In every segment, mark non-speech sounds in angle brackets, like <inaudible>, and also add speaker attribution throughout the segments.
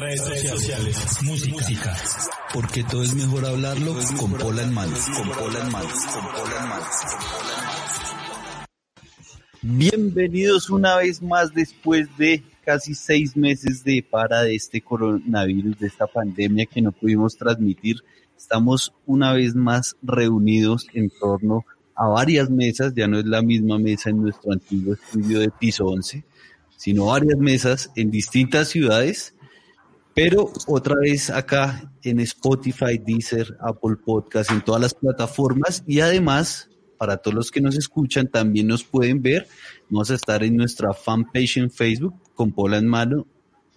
Speaker 1: Redes sociales, música. Porque todo es mejor hablarlo con Pola en manos. Con Pola en manos. Con Pola en manos.
Speaker 2: Bienvenidos una vez más después de casi seis meses de para de este coronavirus, de esta pandemia que no pudimos transmitir. Estamos una vez más reunidos en torno a varias mesas, ya no es la misma mesa en nuestro antiguo estudio de piso 11, sino varias mesas en distintas ciudades, pero otra vez acá en Spotify, Deezer, Apple Podcast, en todas las plataformas y además para todos los que nos escuchan también nos pueden ver. Vamos a estar en nuestra fanpage en Facebook con Pola en mano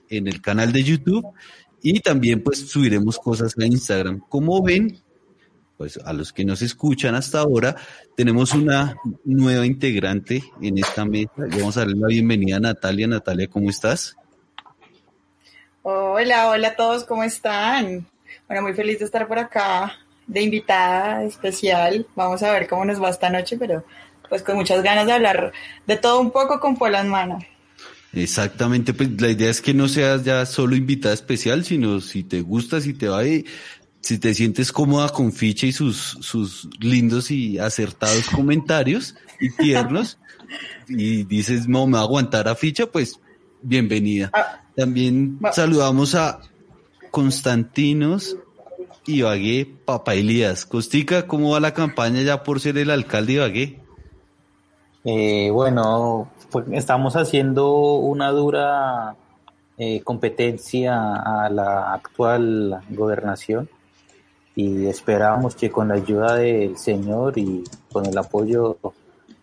Speaker 2: en el canal de YouTube y también pues subiremos cosas a Instagram. Como ven, pues a los que nos escuchan hasta ahora, tenemos una nueva integrante en esta mesa. Vamos a darle la bienvenida a Natalia. Natalia, ¿cómo estás?
Speaker 3: Hola, hola a todos, ¿cómo están? Bueno, muy feliz de estar por acá, de invitada especial. Vamos a ver cómo nos va esta noche, pero pues con muchas ganas de hablar de todo un poco con Pola en mano.
Speaker 2: Exactamente, pues la idea es que no seas ya solo invitada especial, sino si te gusta, si te va, y si te sientes cómoda con Ficha y sus, sus lindos y acertados comentarios y tiernos, <laughs> y dices, no, me va a aguantar a Ficha, pues bienvenida. También saludamos a Constantinos Ibagué Papa Elías. Costica, ¿cómo va la campaña ya por ser el alcalde de Ibagué?
Speaker 4: Eh, bueno, pues estamos haciendo una dura eh, competencia a la actual gobernación y esperamos que con la ayuda del Señor y con el apoyo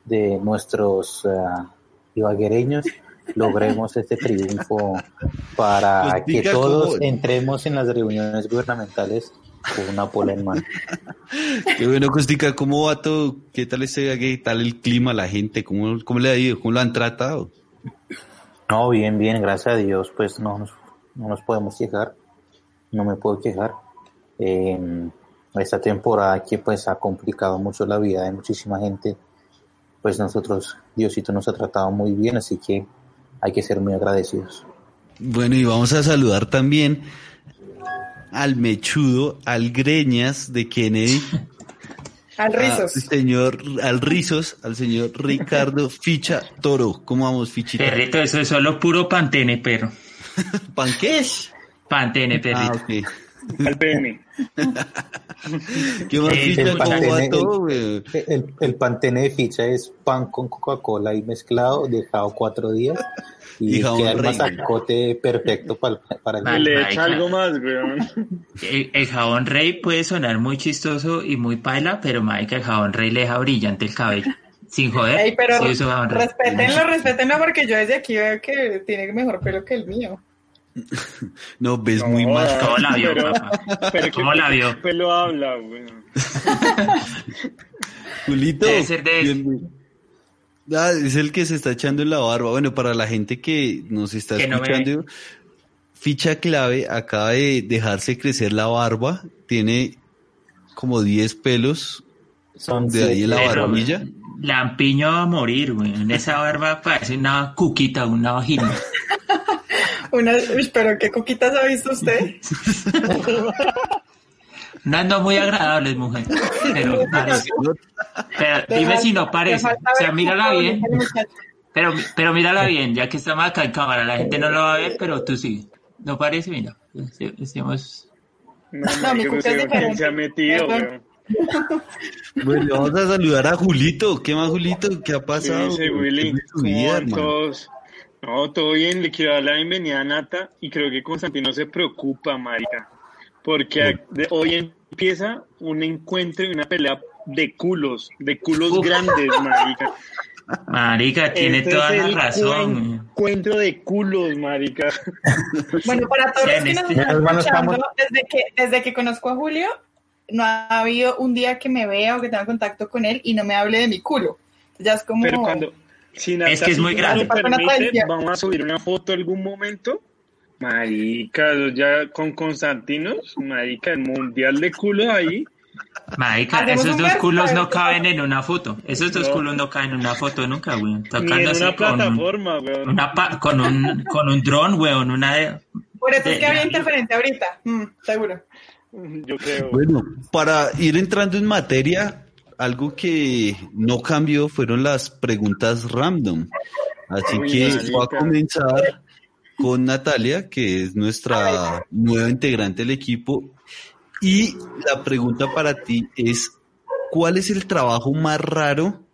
Speaker 4: de nuestros uh, ibaguereños logremos este triunfo para que todos entremos en las reuniones gubernamentales con una pola en mano. <laughs>
Speaker 2: Qué bueno, Costica, ¿cómo va todo? ¿Qué tal este ¿Qué tal el clima, la gente? ¿Cómo, cómo le ha ido? ¿Cómo lo han tratado?
Speaker 4: No, bien, bien, gracias a Dios, pues no nos, no nos podemos quejar, no me puedo quejar. Eh, esta temporada que pues ha complicado mucho la vida de muchísima gente, pues nosotros, Diosito nos ha tratado muy bien, así que hay que ser muy agradecidos.
Speaker 2: Bueno, y vamos a saludar también al mechudo, al greñas de Kennedy. <laughs>
Speaker 3: al Rizos.
Speaker 2: Al señor, al Rizos, al señor Ricardo <laughs> Ficha Toro. ¿Cómo vamos, Fichita?
Speaker 5: Perrito, eso es solo puro pantene, perro. <laughs>
Speaker 2: ¿Pan qué?
Speaker 5: Pantene, perrito.
Speaker 2: Ah, ok.
Speaker 6: Al PM.
Speaker 2: ¿Qué más,
Speaker 4: El
Speaker 2: Ficha? ¿Cómo va
Speaker 4: pantene,
Speaker 2: todo, güey?
Speaker 4: el, el- el pantene de ficha es pan con Coca-Cola y mezclado, dejado cuatro días y,
Speaker 2: Y
Speaker 4: queda el masacote perfecto para, para el.
Speaker 6: Le echa algo más, weón.
Speaker 5: El, el jabón rey puede sonar muy chistoso y muy paila, pero marica, el jabón rey le deja brillante el cabello. Sin joder.
Speaker 3: Ey, pero
Speaker 5: sí
Speaker 3: respétenlo, respétenlo porque yo desde aquí veo que tiene mejor pelo que el mío. <laughs>
Speaker 2: No, ves muy
Speaker 6: No,
Speaker 2: mal.
Speaker 5: ¿Cómo la vio,
Speaker 6: pero-
Speaker 5: papá? <laughs>
Speaker 6: Pero
Speaker 5: ¿Cómo la vio?
Speaker 6: pelo habla, weón. <laughs>
Speaker 2: Julito,
Speaker 5: Debe ser de él.
Speaker 2: Ah, es el que se está echando en la barba. Bueno, para la gente que nos está
Speaker 5: Que no me
Speaker 2: escuchando, ficha clave, acaba de dejarse crecer la barba, tiene como 10 pelos
Speaker 4: Son
Speaker 2: de ahí en la barbilla.
Speaker 5: Lampiño va a morir, güey. En esa barba parece una cuquita, una vagina.
Speaker 3: Una, pero qué coquitas ha visto usted.
Speaker 5: No ando muy agradables, mujer. Pero, parece. pero dime si no parece. O sea, mírala bien. Pero, pero mírala bien, ya que estamos acá en cámara, la gente no lo va a ver, pero tú sí. ¿No parece? Mira, decimos...
Speaker 6: No,
Speaker 3: No, cuca
Speaker 6: no sé quién se ha metido, weón.
Speaker 2: Bueno, vamos a saludar a Julito. ¿Qué más, Julito? ¿Qué ha
Speaker 6: ¿Qué
Speaker 2: pasado?
Speaker 6: dice Willy?
Speaker 2: ¿Qué de tu
Speaker 6: ¿Cómo van todos? No, todo bien. Le quiero dar la bienvenida a Nata y creo que Constantino se preocupa, marica. Porque hoy empieza un encuentro y una pelea de culos, de culos
Speaker 5: Uf.
Speaker 6: grandes, marica.
Speaker 5: Marica, tiene
Speaker 6: Este
Speaker 5: toda
Speaker 6: es
Speaker 5: la
Speaker 6: el
Speaker 5: razón.
Speaker 6: cuen- Encuentro de culos, marica. <laughs>
Speaker 3: Bueno, para todos los que nos
Speaker 5: este-
Speaker 3: están escuchando, desde que, desde que conozco a Julio, no ha habido un día que me vea o que tenga contacto con él y no me hable de mi culo. Ya es como...
Speaker 6: Pero cuando.
Speaker 5: Es que es muy grande.
Speaker 6: permite, vamos a subir una foto algún momento. Marica, ya con Constantinos, marica, el mundial de culos ahí.
Speaker 5: Marica, esos dos culos no caben en una foto. Esos dos
Speaker 6: No.
Speaker 5: culos no caben en una foto nunca, weón.
Speaker 6: Ni en
Speaker 5: así
Speaker 6: una
Speaker 5: con un,
Speaker 6: weón.
Speaker 5: una pa- con un con un dron, weón, una de
Speaker 3: Por eso es que había interferencia ahorita, mm, seguro.
Speaker 6: Yo creo.
Speaker 2: Bueno, para ir entrando en materia, algo que no cambió fueron las preguntas random. Así
Speaker 6: Uy,
Speaker 2: que voy a comenzar con Natalia, que es nuestra nueva integrante del equipo. Y la pregunta para ti es, ¿cuál es el trabajo más raro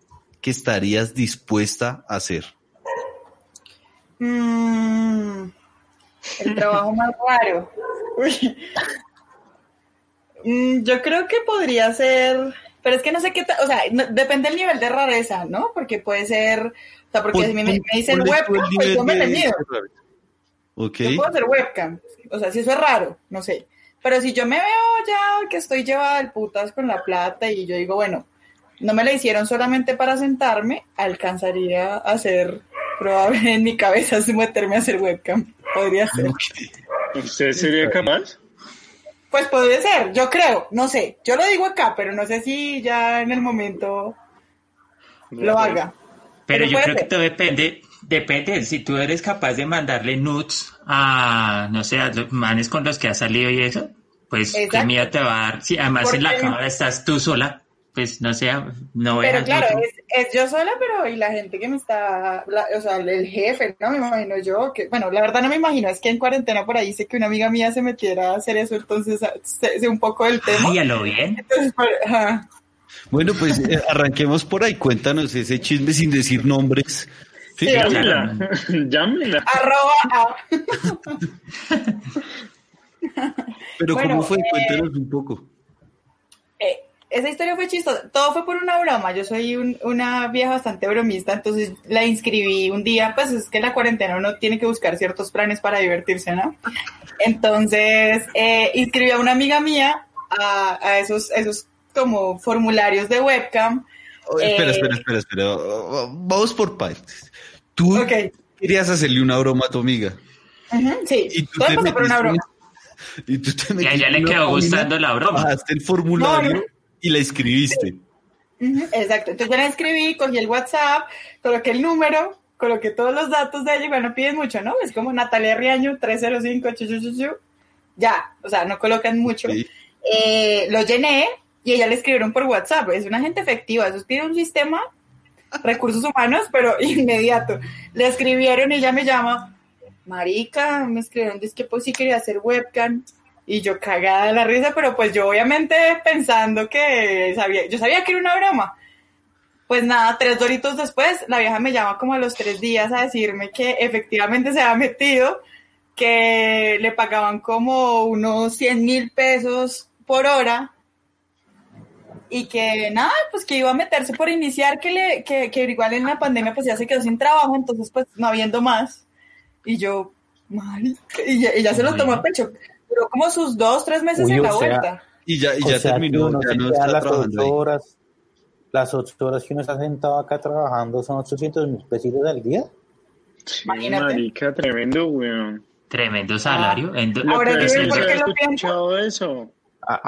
Speaker 2: que estarías dispuesta a hacer?
Speaker 3: Mm, el trabajo más raro. <laughs> Uy. Mm, yo creo que podría ser, pero es que no sé qué, o sea, no- depende del nivel de rareza, ¿no? Porque puede ser, o sea, porque si me, me dicen webcam, pues yo me le mido.
Speaker 2: Ok.
Speaker 3: Yo puedo hacer webcam, o sea, si eso es raro, no sé. Pero si yo me veo ya que estoy llevada al putas con la plata y yo digo, bueno, no me la hicieron solamente para sentarme, alcanzaría a hacer, probable en mi cabeza, <laughs> meterme a hacer webcam. Podría ser.
Speaker 6: ¿Usted sería capaz?
Speaker 3: Pues podría ser, yo creo, no sé. Yo lo digo acá, pero no sé si ya en el momento lo haga.
Speaker 5: Pero
Speaker 3: Pero
Speaker 5: yo creo que todo depende, depende, si tú eres capaz de mandarle nudes a, no sé, a los manes con los que has salido y eso, pues qué miedo te va a dar. Si además en la cámara estás tú sola, pues no sé, no veas
Speaker 3: Pero claro, es, es yo sola, pero y la gente que me está, la- o sea, el jefe, ¿no? Me imagino yo, que, bueno, la verdad no me imagino, es que en cuarentena por ahí sé que una amiga mía se metiera a hacer eso, entonces ah, sé, sé un poco del tema.
Speaker 5: Ay, a lo bien.
Speaker 3: Entonces, por- ajá.
Speaker 2: Bueno, pues eh, arranquemos por ahí. Cuéntanos ese chisme sin decir nombres. Sí,
Speaker 3: Sí.
Speaker 6: Llámela, <laughs> llámela.
Speaker 3: Arroba
Speaker 2: Pero
Speaker 3: Bueno,
Speaker 2: ¿cómo fue?
Speaker 3: eh,
Speaker 2: Cuéntanos un poco.
Speaker 3: Esa historia fue chistosa. Todo fue por una broma. Yo soy un- una vieja bastante bromista, entonces la inscribí un día. Pues es que en la cuarentena uno tiene que buscar ciertos planes para divertirse, ¿no? Entonces eh, inscribí a una amiga mía a, a esos, esos como formularios de webcam.
Speaker 2: Oh, espera,
Speaker 3: eh,
Speaker 2: espera, espera, espera. Vamos por partes. Tú
Speaker 3: Ok.
Speaker 2: querías hacerle una broma a tu amiga.
Speaker 3: Sí,
Speaker 2: Y tú
Speaker 3: todo
Speaker 2: te
Speaker 3: empezó por una broma.
Speaker 2: Y tú te
Speaker 5: Y a ella le quedó gustando la broma.
Speaker 2: Bajaste el formulario
Speaker 3: No, no.
Speaker 2: Y la escribiste.
Speaker 3: Exacto. Entonces yo la escribí, cogí el WhatsApp, coloqué el número, coloqué todos los datos de ella, igual no piden mucho, ¿no? Es como Natalia Riaño, 305, chu, chu, chu, chu. ya, o sea, no colocan mucho.
Speaker 2: Sí.
Speaker 3: Eh, lo llené y ella le escribieron por WhatsApp, es una gente efectiva, eso pide un sistema, recursos humanos, pero <laughs> inmediato. Le escribieron y ella me llama, marica, me escribieron, dice que pues sí quería hacer webcam. Y yo cagada de la risa, pero pues yo obviamente pensando que sabía, yo sabía que era una broma. Pues nada, tres doritos después, la vieja me llama como a los tres días a decirme que efectivamente se había metido, que le pagaban como unos 100 mil pesos por hora y que nada, pues que iba a meterse por iniciar, que, le, que, que igual en la pandemia pues ya se quedó sin trabajo, entonces pues no habiendo más. Y yo, marica, y ya, y ya se lo tomó a pecho. Duró como sus dos, tres meses
Speaker 4: Uy,
Speaker 3: en la
Speaker 4: sea,
Speaker 3: vuelta.
Speaker 2: Y ya, y ya
Speaker 4: sea,
Speaker 2: terminó,
Speaker 4: uno
Speaker 2: ya no está
Speaker 4: las
Speaker 2: trabajando
Speaker 4: ocho horas, las ocho horas que uno está sentado acá trabajando son 800 mil pesitos al día.
Speaker 6: Sí,
Speaker 3: Imagínate.
Speaker 6: marica, tremendo, weón.
Speaker 5: Tremendo salario. En do-
Speaker 6: Lo
Speaker 3: Ahora
Speaker 6: que
Speaker 3: yo ven por qué lo pienso.
Speaker 6: eso.
Speaker 4: Ha-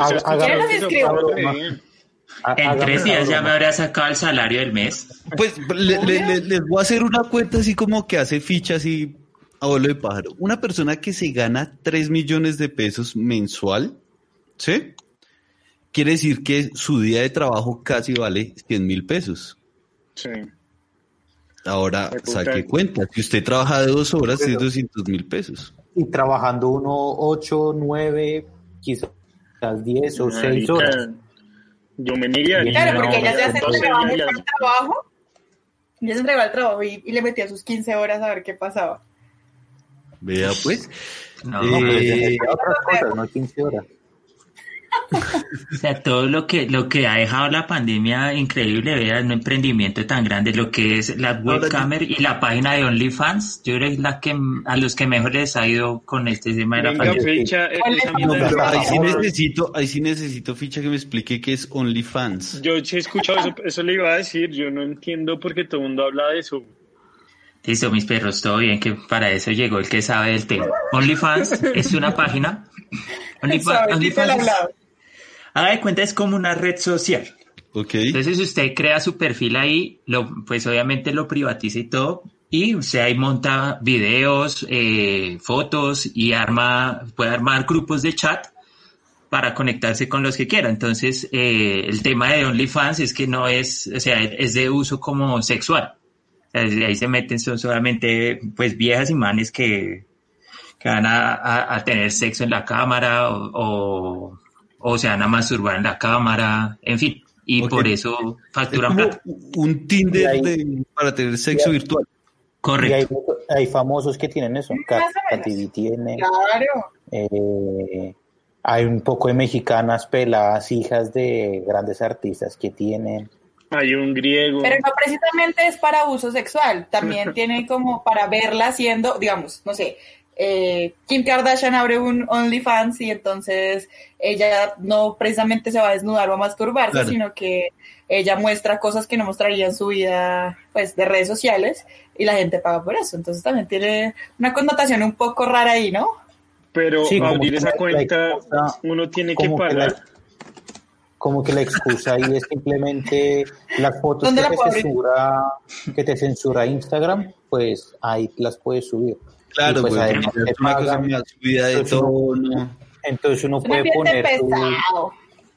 Speaker 5: en tres días ya me habría sacado el salario del mes.
Speaker 2: Pues le- le- le- les voy a hacer una cuenta así como que hace fichas y a vuelo de pájaro. Una persona que se gana 3 millones de pesos mensual, ¿sí? Quiere decir que su día de trabajo casi vale 100 mil pesos.
Speaker 6: Sí.
Speaker 2: Ahora saque cuenta. Si usted trabaja de dos horas, es
Speaker 4: Pero-
Speaker 2: 200 mil pesos.
Speaker 4: Y trabajando uno 8, 9, quizás 10 o 6
Speaker 6: Marica,
Speaker 4: horas.
Speaker 6: Yo me negaría.
Speaker 3: Claro, porque ella ya se entregaba al trabajo. Ya se entregaba al trabajo y, y le metía sus 15 horas a ver qué pasaba.
Speaker 2: Vea pues.
Speaker 5: No,
Speaker 2: Eh,
Speaker 4: No, pero otras cosas, no 15 horas. <laughs>
Speaker 5: O sea, todo lo que, lo que ha dejado la pandemia increíble, vea, un emprendimiento tan grande, lo que es la webcam y la página de OnlyFans, yo creo que es la que a los que mejor les ha ido con este tema de la
Speaker 6: Venga,
Speaker 5: pandemia.
Speaker 6: ficha, eh,
Speaker 2: No, ahí sí necesito, ahí sí necesito ficha que me explique qué es OnlyFans.
Speaker 6: Yo sí he escuchado eso, eso le iba a decir, yo no entiendo por qué todo el mundo habla de eso.
Speaker 5: Listo, mis perros, todo bien, que para eso llegó el que sabe del tema. OnlyFans es una página. <laughs> OnlyFans, haga de cuenta, es como una red social.
Speaker 2: Ok.
Speaker 5: Entonces usted crea su perfil ahí, lo, pues obviamente lo privatiza y todo, y usted ahí monta videos, eh, fotos y arma, puede armar grupos de chat para conectarse con los que quiera. Entonces eh, el tema de OnlyFans es que no es, o sea, es de uso como sexual. Ahí se meten son solamente pues viejas y manes que, que van a, a- a tener sexo en la cámara o, o, o se van a masturbar en la cámara, en fin. Y por eso
Speaker 2: Es
Speaker 5: facturan
Speaker 2: como
Speaker 5: plata.
Speaker 2: un Tinder
Speaker 4: Y ahí-
Speaker 2: de- para tener sexo
Speaker 4: ahí-
Speaker 2: virtual.
Speaker 4: Y hay,
Speaker 5: Correcto.
Speaker 4: hay famosos que tienen eso. TV tiene.
Speaker 3: Claro.
Speaker 4: eh, hay un poco de mexicanas peladas, hijas de grandes artistas que tienen.
Speaker 6: Hay un griego.
Speaker 3: Pero no precisamente es para uso sexual, también <laughs> tiene como para verla haciendo, digamos, no sé, eh, Kim Kardashian abre un OnlyFans y entonces ella no precisamente se va a desnudar o a masturbarse,
Speaker 2: Claro.
Speaker 3: sino que ella muestra cosas que no mostraría en su vida pues de redes sociales y la gente paga por eso. Entonces también tiene una connotación un poco rara ahí, ¿no?
Speaker 6: Pero
Speaker 4: Sí,
Speaker 6: abrir esa cuenta,
Speaker 4: la
Speaker 6: uno tiene que pagar.
Speaker 4: la, como que la excusa ahí es simplemente las fotos
Speaker 3: ¿Dónde
Speaker 4: que
Speaker 3: la
Speaker 4: te, censura, que te censura Instagram, pues ahí las puedes subir.
Speaker 2: Claro,
Speaker 4: Y pues
Speaker 2: pues,
Speaker 4: además
Speaker 2: es una cosa
Speaker 4: pagan.
Speaker 2: más subida de
Speaker 4: Entonces,
Speaker 2: tono.
Speaker 4: Entonces uno puede poner su,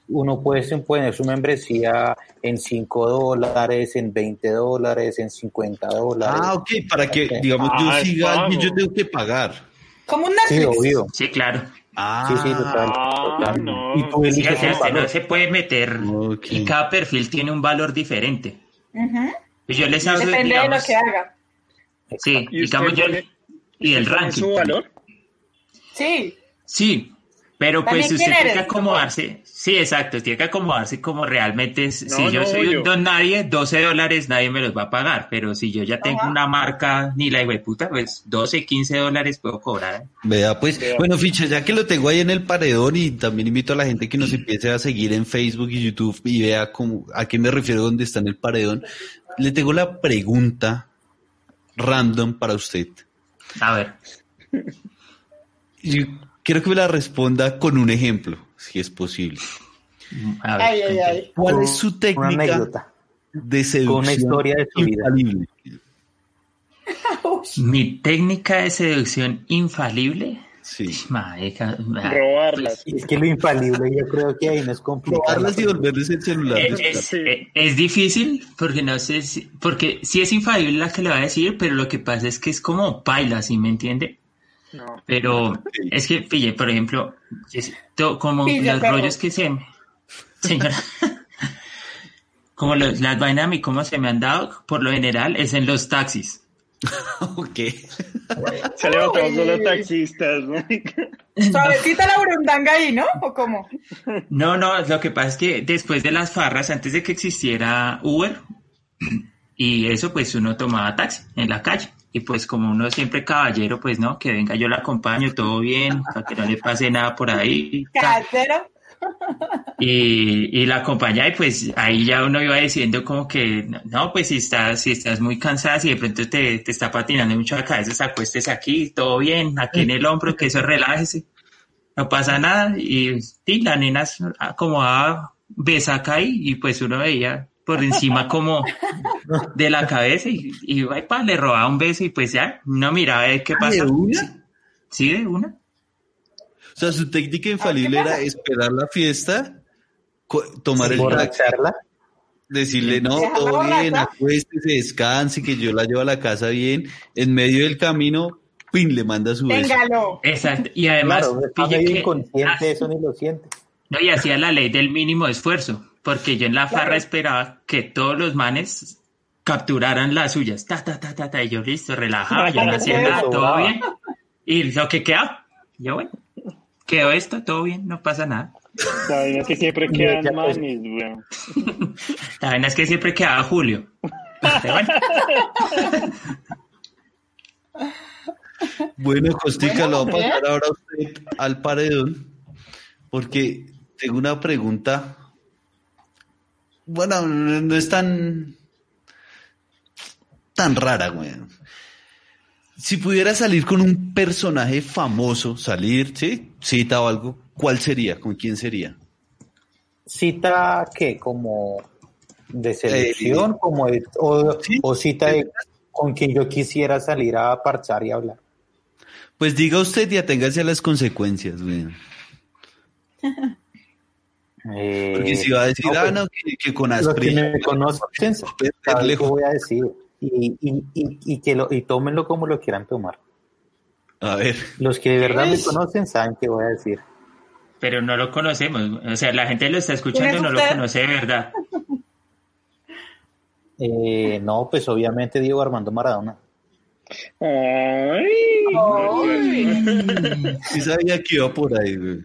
Speaker 4: uno puede poner su membresía en 5 dólares, en 20 dólares, en 50 dólares.
Speaker 2: Ah, ok, para que, digamos, yo
Speaker 6: Ah, es
Speaker 2: siga yo tengo que pagar.
Speaker 3: Como un
Speaker 4: Sí,
Speaker 3: Netflix.
Speaker 4: obvio.
Speaker 5: Sí, claro.
Speaker 2: Ah,
Speaker 4: Sí, sí, total.
Speaker 6: Ah,
Speaker 4: total.
Speaker 6: no.
Speaker 4: Y tú
Speaker 5: Sí,
Speaker 4: eliges
Speaker 5: o sea,
Speaker 4: el
Speaker 5: usted no
Speaker 4: valor.
Speaker 5: se puede meter y cada perfil tiene un valor diferente.
Speaker 3: Ujú.
Speaker 5: Y Yo les hablo,
Speaker 3: Depende
Speaker 5: digamos,
Speaker 3: de lo que haga.
Speaker 5: sí,
Speaker 6: ¿Y
Speaker 5: digamos
Speaker 6: usted
Speaker 5: yo,
Speaker 6: pone-
Speaker 5: y el
Speaker 6: ¿Usted pone
Speaker 5: ranking.
Speaker 6: su valor?
Speaker 3: Sí.
Speaker 5: Sí, pero pues
Speaker 3: También
Speaker 5: usted tiene que acomodarse. Sí, exacto, tiene que acomodarse como realmente es.
Speaker 6: No,
Speaker 5: si yo
Speaker 6: no,
Speaker 5: soy un don nadie, 12 dólares nadie me los va a pagar, pero si yo ya tengo
Speaker 3: Ajá.
Speaker 5: una marca ni la puta, pues 12, 15 dólares puedo cobrar.
Speaker 2: Vea, pues,
Speaker 6: Vea.
Speaker 2: bueno, Ficha, ya que lo tengo ahí en el paredón y también invito a la gente que nos empiece a seguir en Facebook y YouTube y vea cómo, a qué me refiero donde está en el paredón, le tengo la pregunta random para usted.
Speaker 5: A ver,
Speaker 2: Y quiero que me la responda con un ejemplo, si es posible.
Speaker 5: a ver.
Speaker 3: Ay, ay, ay.
Speaker 2: ¿Cuál
Speaker 4: Con
Speaker 2: es su
Speaker 4: Una
Speaker 2: técnica
Speaker 4: anécdota.
Speaker 2: de seducción
Speaker 4: una historia de su vida.
Speaker 2: infalible?
Speaker 5: Mi técnica de seducción infalible.
Speaker 2: Sí.
Speaker 5: Marica,
Speaker 6: Robarlas.
Speaker 4: Y es que lo infalible yo creo que ahí no es complicado.
Speaker 2: Robarlas y volverles el celular.
Speaker 5: Es,
Speaker 2: después.
Speaker 5: es-
Speaker 6: Sí.
Speaker 5: es- es difícil porque no sé si, porque sí es infalible la que le va a decir, pero lo que pasa es que es como paila, ¿sí me entiende?
Speaker 6: No.
Speaker 5: Pero es que, pille, por ejemplo, es to- como los
Speaker 3: perro.
Speaker 5: rollos que se me, señora, <laughs> como los- las vainas a mí como se me han dado, por lo general, es en los taxis. <laughs>
Speaker 2: Ok.
Speaker 6: Se levantamos
Speaker 3: Uy.
Speaker 6: solo taxistas, ¿no?
Speaker 3: Suavecita la burundanga ahí, ¿no? ¿O cómo?
Speaker 5: No, no, lo que pasa es que después de las farras, antes de que existiera Uber, y eso pues uno tomaba taxi en la calle. Y pues como uno siempre caballero, pues no, que venga yo la acompaño, todo bien, para que no le pase nada por ahí.
Speaker 3: Casero.
Speaker 5: Y, y la acompañaba y pues ahí ya uno iba diciendo como que, no, pues si estás, si estás muy cansada, si de pronto te, te está patinando mucho la cabeza, acuestes aquí, todo bien, aquí en el hombro, que eso relájese, no pasa nada. Y sí, la nena acomodaba, besaca ahí y pues uno veía por encima <laughs> como de la cabeza y, y ay, pa, le robaba un beso y pues ya, no miraba a qué
Speaker 2: Ah, ¿de
Speaker 5: pasa.
Speaker 2: una?
Speaker 5: Sí, de una.
Speaker 2: O sea, su técnica infalible era esperar la fiesta, tomar el taxi,
Speaker 4: Borracharla.
Speaker 2: decirle, no, todo bien, acuéstese, descanse, que yo la llevo a la casa bien. En medio del camino, pin, le manda su beso.
Speaker 3: Téngalo.
Speaker 5: Exacto. Y además,
Speaker 4: Claro,
Speaker 5: pille que-
Speaker 4: inconsciente,
Speaker 5: ah,
Speaker 4: eso ni lo siente.
Speaker 5: No, y hacía la ley del mínimo esfuerzo, porque yo en la farra esperaba que todos los manes capturaran las suyas, ta, ta, ta, ta, ta, y yo listo, relajado, yo no hacía nada, todo bien. Y lo que queda, yo bueno, quedó esto, todo bien, no pasa nada.
Speaker 6: La vaina es que siempre quedan
Speaker 4: ya, pues.
Speaker 6: manes, weón.
Speaker 5: La vaina es que siempre quedaba Julio. Pero bueno,
Speaker 2: Bueno, Costica,
Speaker 3: Bueno,
Speaker 2: lo voy a pasar ahora a usted al paredón, porque tengo una pregunta. Bueno, no es tan tan rara, güey. Si pudiera salir con un personaje famoso, salir, ¿sí? Cita o algo, ¿cuál sería? ¿Con quién sería?
Speaker 4: Cita que como de selección, como de- o,
Speaker 2: Sí.
Speaker 4: o cita de con quien yo quisiera salir a parchar y hablar.
Speaker 2: Pues diga usted y aténgase a las consecuencias, güey. <laughs>
Speaker 4: Eh,
Speaker 2: Porque si va a decir,
Speaker 4: no,
Speaker 2: ah,
Speaker 4: pues,
Speaker 2: no, que, que con
Speaker 4: los que me conocen saben qué
Speaker 2: lejos.
Speaker 4: voy a decir y, y, y, y que lo, y tómenlo como lo quieran tomar.
Speaker 2: A ver,
Speaker 4: Los que de verdad me conocen saben qué voy a decir.
Speaker 5: pero no lo conocemos. O sea, la gente lo está escuchando y
Speaker 3: ¿Quién es
Speaker 5: no lo conoce de verdad. <laughs>
Speaker 4: Eh, no, pues obviamente Diego Armando Maradona.
Speaker 6: Ay.
Speaker 2: sí sabía que iba por ahí, güey.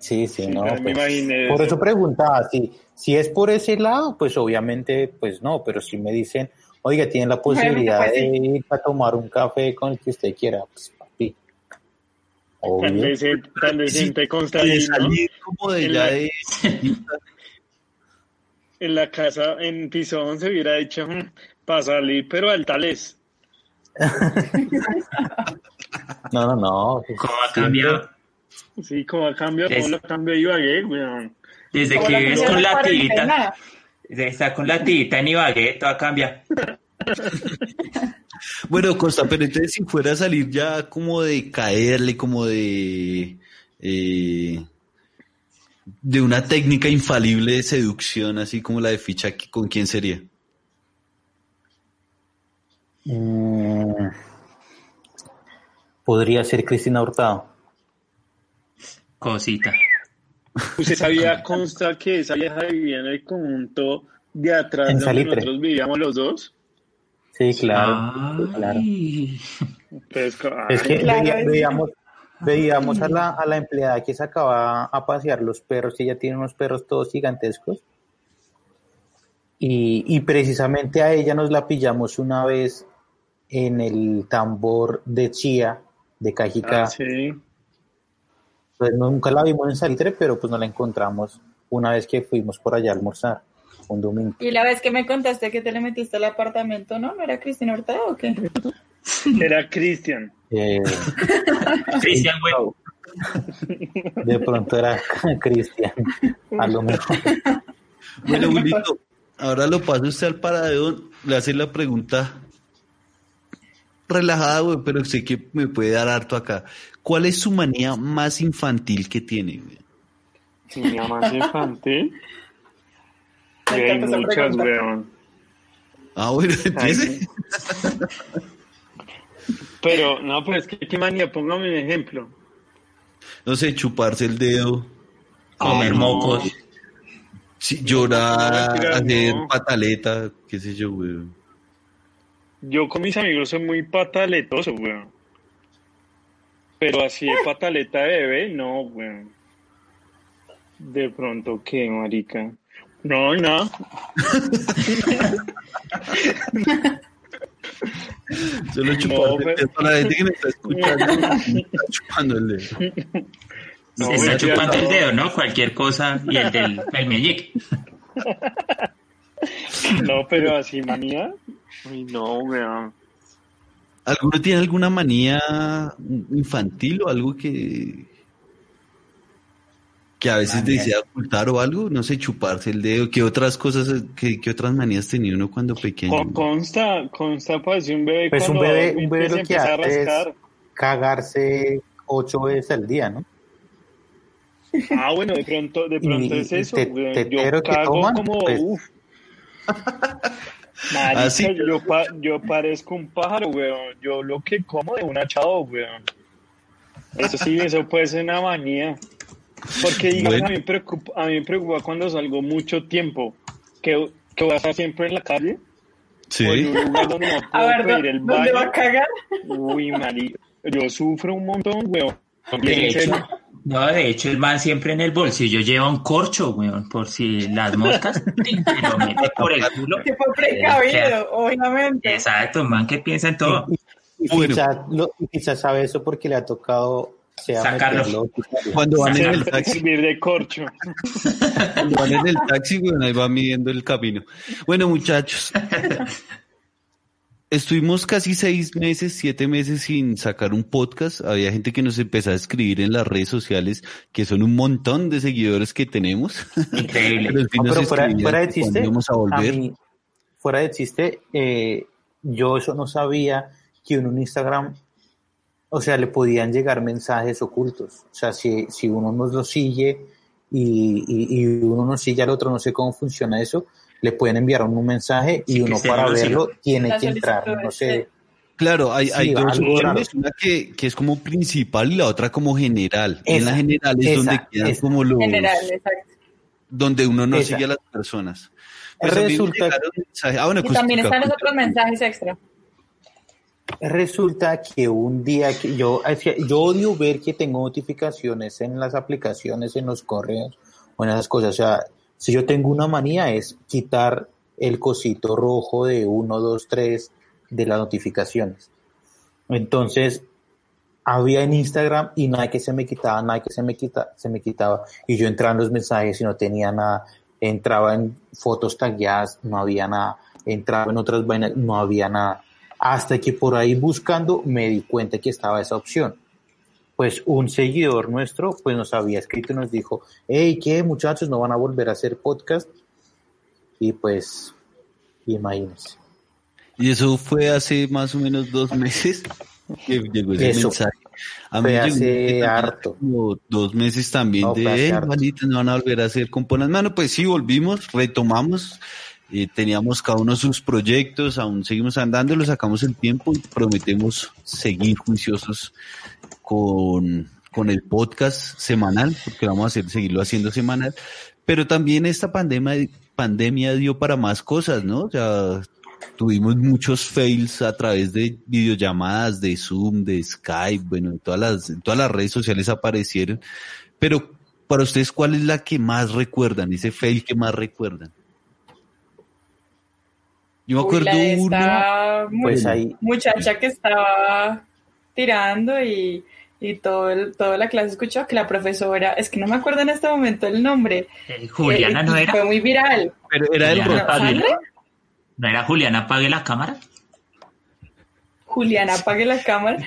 Speaker 4: Sí, sí, no.
Speaker 6: ya me
Speaker 4: pues,
Speaker 6: imaginé
Speaker 4: por
Speaker 6: eso.
Speaker 4: eso preguntaba, si, si es por ese lado, pues obviamente, pues no, pero si me dicen, oiga, tienen la posibilidad
Speaker 3: pues sí.
Speaker 4: de ir a tomar un café con el que usted quiera, pues papi.
Speaker 6: Tan
Speaker 4: Obvio.
Speaker 6: decente, tan decente
Speaker 2: Y de salir como de
Speaker 6: En
Speaker 2: ya
Speaker 6: la-
Speaker 2: de...
Speaker 6: En la casa, en piso 11 hubiera dicho, para salir, pero al tales. <laughs>
Speaker 4: No, no, no. pues,
Speaker 5: ¿Cómo ha cambiado?
Speaker 6: Sí, como ha cambiado,
Speaker 5: Es-
Speaker 6: como lo cambió Ibagué, weón.
Speaker 5: Desde
Speaker 3: Como
Speaker 5: que vives con la tita, está con la tita en Ibagué, todo cambia. <laughs>
Speaker 2: Bueno, Costa, pero entonces si fuera a salir ya como de caerle, como de... eh, de una técnica infalible de seducción, así como la de ficha, ¿con quién sería?
Speaker 4: Mm, podría ser Cristina Hurtado.
Speaker 5: Cosita.
Speaker 6: Usted sabía, consta que esa vieja vivía en el conjunto de atrás
Speaker 4: En
Speaker 6: donde
Speaker 4: Salitre.
Speaker 6: nosotros vivíamos los dos.
Speaker 4: Sí, claro. claro.
Speaker 6: Pues,
Speaker 4: Es que
Speaker 3: Claro,
Speaker 4: veía- veíamos, veíamos a la, a la empleada que sacaba a pasear los perros, y ella tiene unos perros todos gigantescos. Y, y precisamente a ella nos la pillamos una vez en el tambor de Chía de Cajicá.
Speaker 6: ah, sí.
Speaker 4: Pues nunca la vimos en Salitre, pero pues nos la encontramos una vez que fuimos por allá a almorzar, un domingo.
Speaker 3: Y la vez que me contaste que te le metiste al apartamento, ¿no? ¿No era Cristina Hurtado o qué?
Speaker 6: Era Cristian.
Speaker 4: Eh, <laughs>
Speaker 5: Cristian, güey.
Speaker 4: de pronto era <laughs> Cristian, a lo mejor.
Speaker 2: Bueno, Julito, ahora lo pasa usted al paradero, le hace la pregunta relajada, güey, pero sé que me puede dar harto acá. ¿Cuál es su manía más infantil que tiene, güey?
Speaker 6: Mi más infantil. Hay muchas, weón.
Speaker 2: Ah, bueno, empiece.
Speaker 6: Pero, no, pues, ¿qué, qué manía? Póngame un ejemplo.
Speaker 2: No sé, chuparse el dedo,
Speaker 5: Comer
Speaker 6: no.
Speaker 5: mocos.
Speaker 2: sí, llorar, hacer
Speaker 6: no.
Speaker 2: pataleta, qué sé yo, güey.
Speaker 6: Yo con mis amigos soy muy pataletoso, weón. Pero así de pataleta de bebé, no, weón. De pronto, ¿qué, marica? No, no.
Speaker 2: Solo chuparse
Speaker 6: No,
Speaker 2: el
Speaker 6: pero-
Speaker 2: dedo. Para la gente que me está escuchando, me está chupando el dedo.
Speaker 6: No,
Speaker 5: Se está chupando el
Speaker 6: no.
Speaker 5: dedo, ¿no? Cualquier cosa. Y el del el meñique.
Speaker 6: No, pero así manía. Uy, no, weón.
Speaker 2: ¿Alguno tiene alguna manía infantil o algo que que a veces
Speaker 5: Manía.
Speaker 2: desea ocultar o algo? No sé, chuparse el dedo. ¿Qué otras cosas, qué, qué otras manías tenía uno cuando pequeño?
Speaker 6: Con- Consta, consta, parece un bebé
Speaker 4: Pues un
Speaker 6: cuando
Speaker 4: bebé, un bebé
Speaker 6: se
Speaker 4: lo que hace es cagarse ocho veces al día, ¿no?
Speaker 6: Ah, bueno, de pronto, de <laughs> pronto
Speaker 4: Y-
Speaker 6: es eso,
Speaker 4: te- tetero
Speaker 6: Yo
Speaker 4: que
Speaker 6: cago
Speaker 4: toman,
Speaker 6: como,
Speaker 4: pues.
Speaker 6: uff. <laughs> Marica, yo, pa- yo parezco un pájaro, weón. Yo lo que como de una chavo, weón. Eso sí, eso puede ser una manía. Porque, digamos,
Speaker 2: Bueno.
Speaker 6: a, mí me preocupa, a mí me preocupa cuando salgo mucho tiempo, que, que voy a estar siempre en la calle,
Speaker 2: Sí.
Speaker 6: o en un lugar donde no
Speaker 3: A ver,
Speaker 6: pedir el
Speaker 3: ¿dónde va a cagar?
Speaker 6: Uy, marica, yo sufro un montón, weón.
Speaker 5: Hecho,
Speaker 6: serio,
Speaker 5: No, de hecho, el man siempre en el bolsillo lleva un corcho, weón, por si las moscas <laughs> lo mete por el culo.
Speaker 3: Que fue precavido, obviamente.
Speaker 5: Exacto, man que piensa en todo.
Speaker 4: Y, y
Speaker 2: Bueno.
Speaker 4: quizás sabe eso porque le ha tocado sea
Speaker 5: Sacarlo.
Speaker 4: meterlo.
Speaker 2: Cuando van en el taxi,
Speaker 6: de corcho.
Speaker 2: cuando van en el taxi, bueno, ahí va midiendo el camino. Bueno, muchachos. <laughs> Estuvimos casi seis meses, siete meses sin sacar un podcast. Había gente que nos empezó a escribir en las redes sociales, que son un montón de seguidores que tenemos.
Speaker 5: Increíble. <laughs>
Speaker 2: Pero
Speaker 4: No, fuera, de chiste,
Speaker 2: a
Speaker 4: mí, fuera de chiste, eh, yo eso no sabía que uno en Instagram, o sea, le podían llegar mensajes ocultos. O sea, si, si uno nos lo sigue y, y, y uno nos sigue al otro, no sé cómo funciona eso, le pueden enviar un mensaje y
Speaker 5: Sí, que
Speaker 4: uno para verlo tiene
Speaker 3: La
Speaker 4: que entrar. No sé.
Speaker 2: Claro, hay,
Speaker 4: Sí,
Speaker 2: hay dos opciones, una que, que es como principal y la otra como general. Y en la
Speaker 4: Esa,
Speaker 2: general es
Speaker 4: esa,
Speaker 2: donde quedan
Speaker 4: esa.
Speaker 2: como los
Speaker 3: General, exacto.
Speaker 2: donde uno no
Speaker 4: Esa.
Speaker 2: sigue a las personas. Pues
Speaker 4: Resulta-
Speaker 2: mensajes- ah, bueno,
Speaker 3: Y
Speaker 2: pues,
Speaker 3: también están los otros mensajes extra.
Speaker 4: Resulta que un día que yo, que yo odio ver que tengo notificaciones en las aplicaciones, en los correos o en esas cosas. O sea, si yo tengo una manía es quitar el cosito rojo de 1, 2, 3 de las notificaciones. Entonces, había en Instagram y nada que se me quitaba, nada que se me quita, se me quitaba. Y yo entraba en los mensajes y no tenía nada. Entraba en fotos tagueadas, no había nada. Entraba en otras vainas, no había nada. Hasta que por ahí buscando me di cuenta que estaba esa opción. Pues un seguidor nuestro pues nos había escrito y nos dijo, hey, ¿qué muchachos? ¿No van a volver a hacer podcast? Y pues, imagínense.
Speaker 2: Y eso fue hace más o menos dos meses que llegó ese
Speaker 4: Eso
Speaker 2: mensaje. A
Speaker 4: hace harto.
Speaker 2: como dos meses también
Speaker 4: No,
Speaker 2: de, eh, hermanitas, no van a volver a hacer componas. Mano, pues sí, volvimos, retomamos. eh, teníamos cada uno sus proyectos, aún seguimos andando, lo sacamos el tiempo y prometemos seguir juiciosos con, con el podcast semanal, porque vamos a hacer, seguirlo haciendo semanal. Pero también esta pandemia, pandemia dio para más cosas, ¿no? O sea, tuvimos muchos fails a través de videollamadas, de Zoom, de Skype, bueno, en todas las, en todas las redes sociales aparecieron. Pero para ustedes, ¿cuál es la que más recuerdan? Ese fail que más recuerdan. Yo me
Speaker 3: Uy,
Speaker 2: acuerdo
Speaker 3: la de
Speaker 2: uno.
Speaker 3: esta mu-
Speaker 4: Pues ahí,
Speaker 3: muchacha que estaba tirando y, y todo el, toda la clase escuchó que la profesora, es que no me acuerdo en este momento el nombre.
Speaker 5: Eh, Juliana
Speaker 3: eh,
Speaker 5: no era.
Speaker 3: Fue muy viral.
Speaker 2: Pero era el.
Speaker 3: No.
Speaker 5: ¿No era Juliana apague la cámara?
Speaker 3: Juliana, apague la cámara.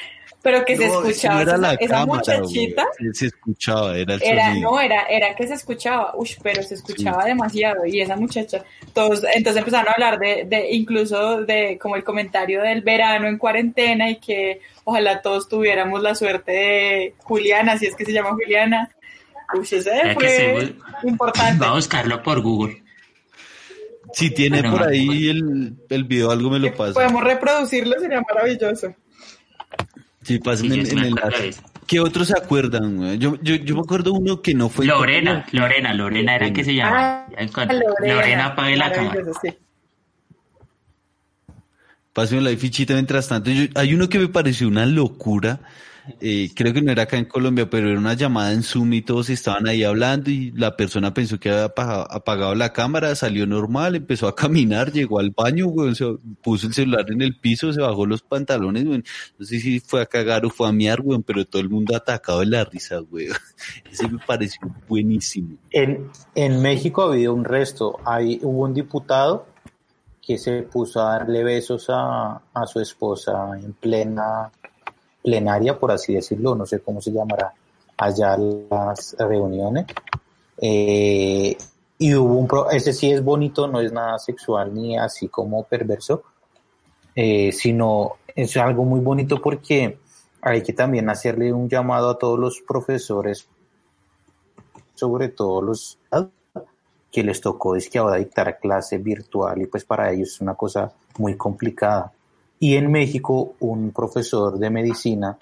Speaker 3: Pero que se escuchaba
Speaker 2: era
Speaker 3: esa,
Speaker 2: la
Speaker 3: esa
Speaker 2: cámara,
Speaker 3: muchachita.
Speaker 2: Se escuchaba, era el
Speaker 3: Era,
Speaker 2: sonido.
Speaker 3: no, era, era que se escuchaba, uy, pero se escuchaba demasiado. Y esa muchacha, todos, entonces empezaron a hablar de, de, incluso de como el comentario del verano en cuarentena y que ojalá todos tuviéramos la suerte de Juliana, si es que se llama Juliana. Uy, ese fue importante.
Speaker 5: Va a buscarlo por Google.
Speaker 2: Si tiene
Speaker 5: Bueno,
Speaker 2: por ahí
Speaker 5: bueno.
Speaker 2: el, el video, algo me lo pasa.
Speaker 3: Podemos reproducirlo, sería maravilloso.
Speaker 2: Sí,
Speaker 5: Sí,
Speaker 2: en, en el. ¿Qué otros se acuerdan? güey? Yo, yo, yo me acuerdo uno que no fue.
Speaker 5: Lorena, Lorena, Lorena era que se llama.
Speaker 3: Ah. Lorena,
Speaker 5: Lorena, apague la cámara.
Speaker 3: sí.
Speaker 2: Pásenme la fichita mientras tanto. Yo- hay uno que me pareció una locura. Eh, creo que no era acá en Colombia, pero era una llamada en Zoom y todos estaban ahí hablando y la persona pensó que había apaga- apagado la cámara, salió normal, empezó a caminar, llegó al baño, güey, se puso el celular en el piso, se bajó los pantalones. No sé si fue a cagar o fue a miar, güey, pero todo el mundo atacado de la risa, güey. <laughs> Ese me pareció buenísimo.
Speaker 4: En, en México ha habido un resto. Hay, hubo un diputado que se puso a darle besos a, a su esposa en plena plenaria, por así decirlo, no sé cómo se llamará allá las reuniones. Eh, y hubo un, pro- ese sí es bonito, no es nada sexual ni así como perverso, eh, sino es algo muy bonito porque hay que también hacerle un llamado a todos los profesores sobre todo los que les tocó es que ahora dictar clase virtual y pues para ellos es una cosa muy complicada. Y en México un profesor de medicina,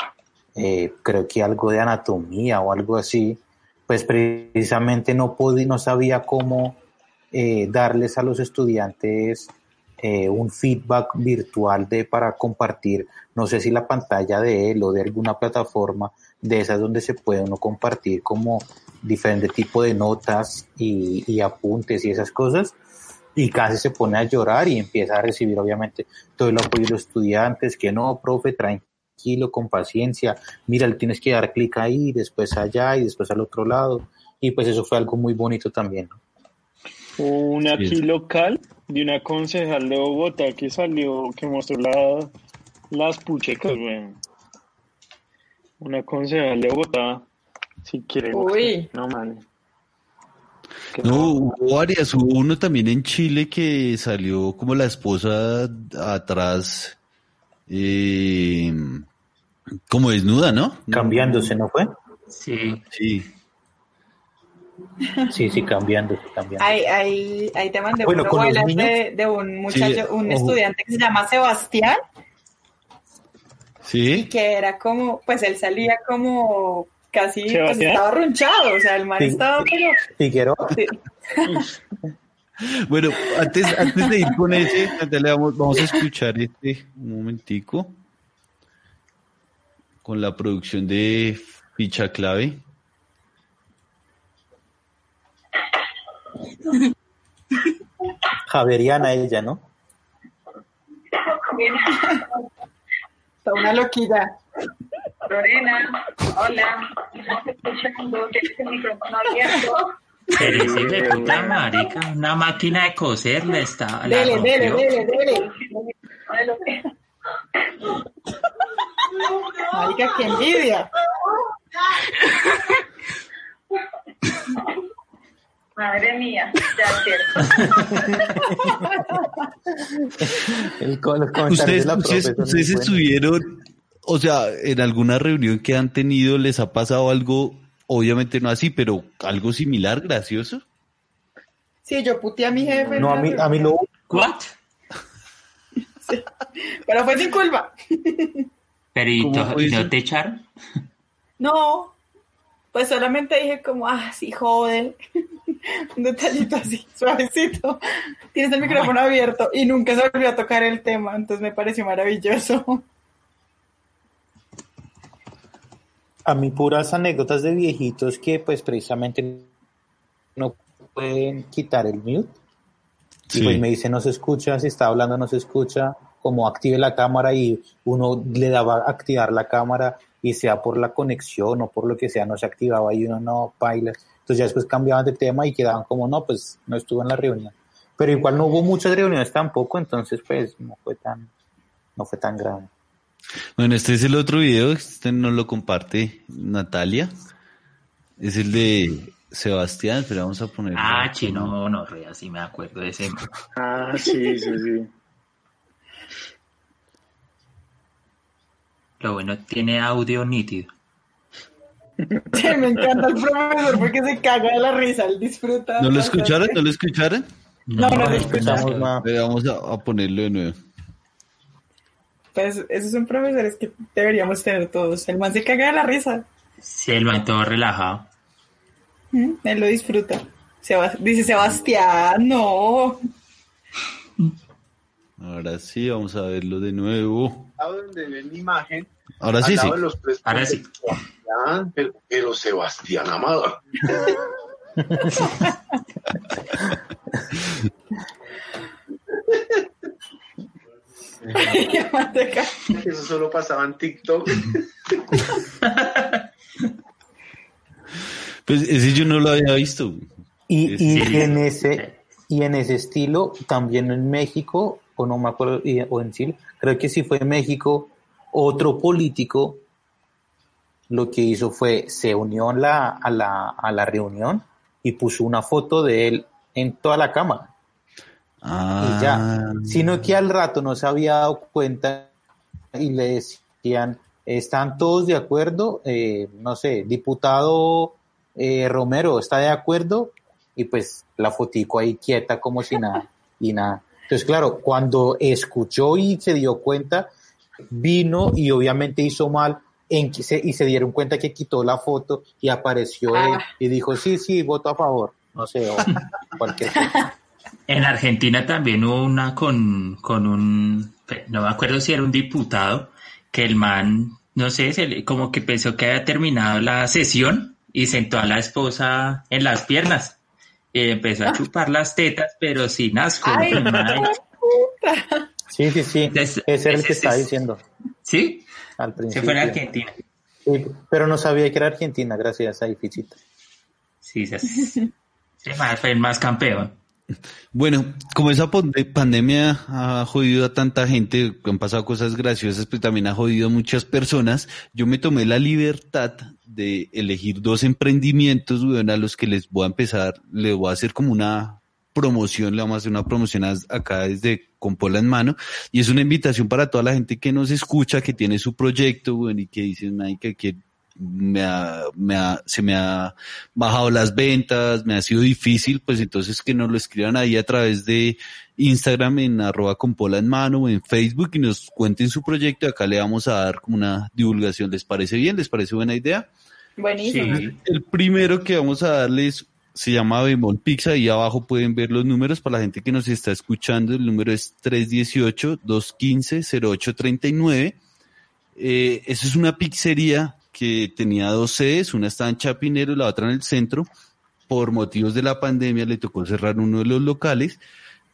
Speaker 4: eh, creo que algo de anatomía o algo así, pues precisamente no podía, no sabía cómo eh, darles a los estudiantes eh, un feedback virtual de para compartir, no sé si la pantalla de él o de alguna plataforma de esas donde se puede uno compartir como diferente tipo de notas y, y apuntes y esas cosas y casi se pone a llorar y empieza a recibir obviamente todo el apoyo de los estudiantes, que no, profe, tranquilo, con paciencia, mira, le tienes que dar clic ahí, después allá y después al otro lado. Y pues eso fue algo muy bonito también. ¿no?
Speaker 6: Una aquí local de una concejal de Bogotá que salió, que mostró la, las puchecas, weón. Una concejal de Bogotá, si quiere.
Speaker 3: Uy.
Speaker 6: No, man.
Speaker 2: No, hubo varias. Hubo uno también en Chile que salió como la esposa atrás, eh, como desnuda, ¿no?
Speaker 4: Cambiándose, ¿no fue?
Speaker 5: Sí.
Speaker 2: Sí.
Speaker 4: Sí, sí, cambiándose, cambiándose.
Speaker 3: Ahí, ahí, ahí te mandé
Speaker 4: Bueno,
Speaker 3: un
Speaker 4: con los
Speaker 3: abuelas
Speaker 4: niños.
Speaker 3: de, de un muchacho,
Speaker 2: Sí,
Speaker 3: un
Speaker 2: ojo.
Speaker 3: estudiante que se llama Sebastián,
Speaker 2: Sí.
Speaker 3: que era como, pues él salía como casi, pues estaba ronchado, o sea, el man
Speaker 4: Sí.
Speaker 3: estaba, pero sí.
Speaker 2: Bueno, antes, antes de ir con ese, Natalia, vamos, vamos a escuchar este un momentico con la producción de Ficha Clave.
Speaker 4: Javeriana ella, ¿no?
Speaker 3: está una loquilla.
Speaker 7: Lorena, hola, estamos escuchando, tienes el micrófono abierto.
Speaker 5: Pero de puta marica, una máquina de coser le está. la
Speaker 3: Dele, dele,
Speaker 5: rompió.
Speaker 3: dele, dele. Marica, qué envidia.
Speaker 7: Madre mía, ya es cierto.
Speaker 4: El, comentarios
Speaker 2: Ustedes, ustedes, ustedes estuvieron, o sea, en alguna reunión que han tenido, ¿les ha pasado algo, obviamente no así, pero algo similar, gracioso?
Speaker 3: Sí, yo puteé a mi jefe.
Speaker 4: No, a mí, a mí lo <laughs>
Speaker 5: ¿What?
Speaker 3: Pero fue sin culpa.
Speaker 5: Pero ¿y,
Speaker 2: ¿Cómo
Speaker 5: to-
Speaker 2: fue
Speaker 5: y no te echaron?
Speaker 3: No, pues solamente dije como, ah, sí, joder. <laughs> Un detallito así, suavecito. Tienes el micrófono abierto y nunca se volvió a tocar el tema, entonces me pareció maravilloso.
Speaker 4: A mí puras anécdotas de viejitos que pues precisamente no pueden quitar el mute.
Speaker 2: Sí.
Speaker 4: Y pues me dice no se escucha, si está hablando no se escucha, como active la cámara y uno le daba a activar la cámara y sea por la conexión o por lo que sea no se activaba y uno no baila. Entonces ya después cambiaban de tema y quedaban como no, pues no estuvo en la reunión. Pero igual no hubo muchas reuniones tampoco, entonces pues no fue tan, no fue tan grave.
Speaker 2: Bueno, este es el otro video, este nos lo comparte Natalia. Es el de Sebastián, pero vamos a poner.
Speaker 5: Ah, chino, no, re, así me acuerdo de ese.
Speaker 6: Ah, sí, sí, sí.
Speaker 5: Lo bueno, tiene audio nítido.
Speaker 3: Sí, me encanta el profesor porque se caga de la risa, él disfruta.
Speaker 2: ¿No lo escucharon? ¿No lo escucharon?
Speaker 3: No, no lo
Speaker 5: no,
Speaker 4: escuchamos
Speaker 5: no.
Speaker 4: nada.
Speaker 2: Eh, Vamos a, a ponerlo de nuevo.
Speaker 3: Pues esos son profesores que deberíamos tener todos. El man se caga de la risa.
Speaker 5: Sí, el man todo relajado.
Speaker 3: ¿Mm? Él lo disfruta. Seba- dice Sebastián, no.
Speaker 2: Ahora sí, vamos a verlo de nuevo.
Speaker 8: donde ven la imagen,
Speaker 2: Ahora sí, sí.
Speaker 8: los
Speaker 5: Ahora sí.
Speaker 8: Sebastián, pero, pero Sebastián Amado. <laughs>
Speaker 3: Manteca.
Speaker 8: Eso solo pasaba en TikTok. <laughs>
Speaker 2: Pues ese yo no lo había visto.
Speaker 4: Y,
Speaker 2: Sí,
Speaker 4: y
Speaker 5: sí.
Speaker 4: en ese y en ese estilo también en México o no me acuerdo o en Chile creo que sí fue en México otro político lo que hizo fue se unió a la, a la a la reunión y puso una foto de él en toda la cámara
Speaker 2: Ah,
Speaker 4: y ya. Sino que al rato no se había dado cuenta y le decían están todos de acuerdo Eh, no sé diputado eh, Romero está de acuerdo y pues la fotico ahí quieta como si nada y nada entonces claro cuando escuchó y se dio cuenta vino y obviamente hizo mal en que se, y se dieron cuenta que quitó la foto y apareció él
Speaker 3: Ah.
Speaker 4: y dijo sí sí voto a favor no sé o cualquier cosa <laughs>
Speaker 5: En Argentina también hubo una con, con un, no me acuerdo si era un diputado, que el man, no sé, se le- como que pensó que había terminado la sesión y sentó a la esposa en las piernas. Y empezó a chupar las tetas, pero sin asco.
Speaker 3: Ay,
Speaker 5: el man.
Speaker 3: puta.
Speaker 4: Sí, sí, sí.
Speaker 5: Entonces,
Speaker 4: Ese era el que
Speaker 5: ese
Speaker 4: estaba
Speaker 5: es-
Speaker 4: diciendo
Speaker 5: ¿Sí?
Speaker 4: al
Speaker 5: Se fue en Argentina.
Speaker 4: Sí, pero no sabía que era Argentina, gracias a Ificita.
Speaker 5: Sí, se, se fue el más campeón.
Speaker 2: Bueno, como esa pande- pandemia ha jodido a tanta gente, han pasado cosas graciosas, pero también ha jodido a muchas personas, yo me tomé la libertad de elegir dos emprendimientos, weón, a los que les voy a empezar, les voy a hacer como una promoción, le vamos a hacer una promoción acá desde con Pola en mano, y es una invitación para toda la gente que nos escucha, que tiene su proyecto, weón, y que dicen, ay, que, que me ha- me ha- se me ha bajado las ventas, me ha sido difícil, pues entonces que nos lo escriban ahí a través de Instagram en arroba con pola en mano o en Facebook y nos cuenten su proyecto y acá le vamos a dar como una divulgación. ¿Les parece bien? ¿Les parece buena idea?
Speaker 3: Buenísimo.
Speaker 5: Sí.
Speaker 2: El primero que vamos a darles se llama Bemol Pizza. Ahí abajo pueden ver los números para la gente que nos está escuchando. El número es 318-215-0839. Eh, eso es una pizzería que tenía dos sedes. Una estaba en Chapinero y la otra en el centro. Por motivos de la pandemia le tocó cerrar uno de los locales.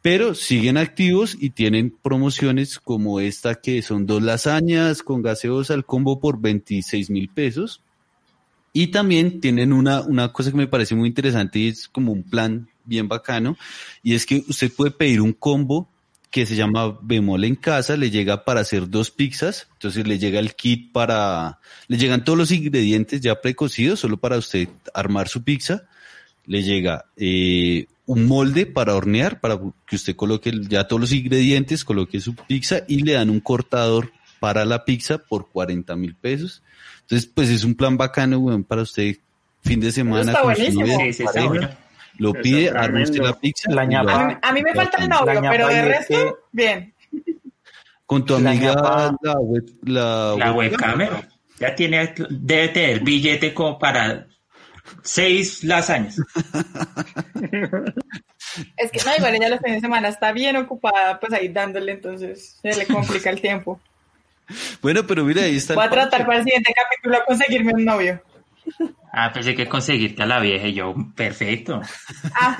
Speaker 2: Pero siguen activos y tienen promociones como esta que son dos lasañas con gaseosa al combo por 26 mil pesos. Y también tienen una, una cosa que me parece muy interesante y es como un plan bien bacano. Y es que usted puede pedir un combo que se llama Bemol en casa, le llega para hacer dos pizzas. Entonces le llega el kit para, le llegan todos los ingredientes ya precocidos, solo para usted armar su pizza. Le llega eh, un molde para hornear, para que usted coloque ya todos los ingredientes, coloque su pizza y le dan un cortador para la pizza por 40 mil pesos. Entonces, pues es un plan bacano, weón, para usted fin de semana.
Speaker 3: está
Speaker 2: con su
Speaker 3: buenísimo.
Speaker 2: novia,
Speaker 5: Sí, sí, está
Speaker 2: pareja,
Speaker 5: bueno.
Speaker 2: Lo pide,
Speaker 6: tremendo.
Speaker 2: la pizza.
Speaker 4: La ñapa.
Speaker 3: A mí, a mí me falta el novio, pero de resto,
Speaker 4: que-
Speaker 3: bien.
Speaker 2: Con tu
Speaker 4: La
Speaker 2: amiga,
Speaker 4: ñapa.
Speaker 2: la, web, la,
Speaker 5: La
Speaker 2: webcam.
Speaker 5: webcam ya tiene, debe tener billete como para seis lasañas. <laughs>
Speaker 3: Es que no, igual ella los fines de semana está bien ocupada, pues ahí dándole, entonces se le complica el tiempo. <laughs>
Speaker 2: Bueno, pero mira, ahí está.
Speaker 3: Voy a tratar
Speaker 2: parche.
Speaker 3: para el siguiente capítulo conseguirme un novio.
Speaker 5: Ah, pensé que conseguirte a la vieja y yo, perfecto.
Speaker 3: Ah,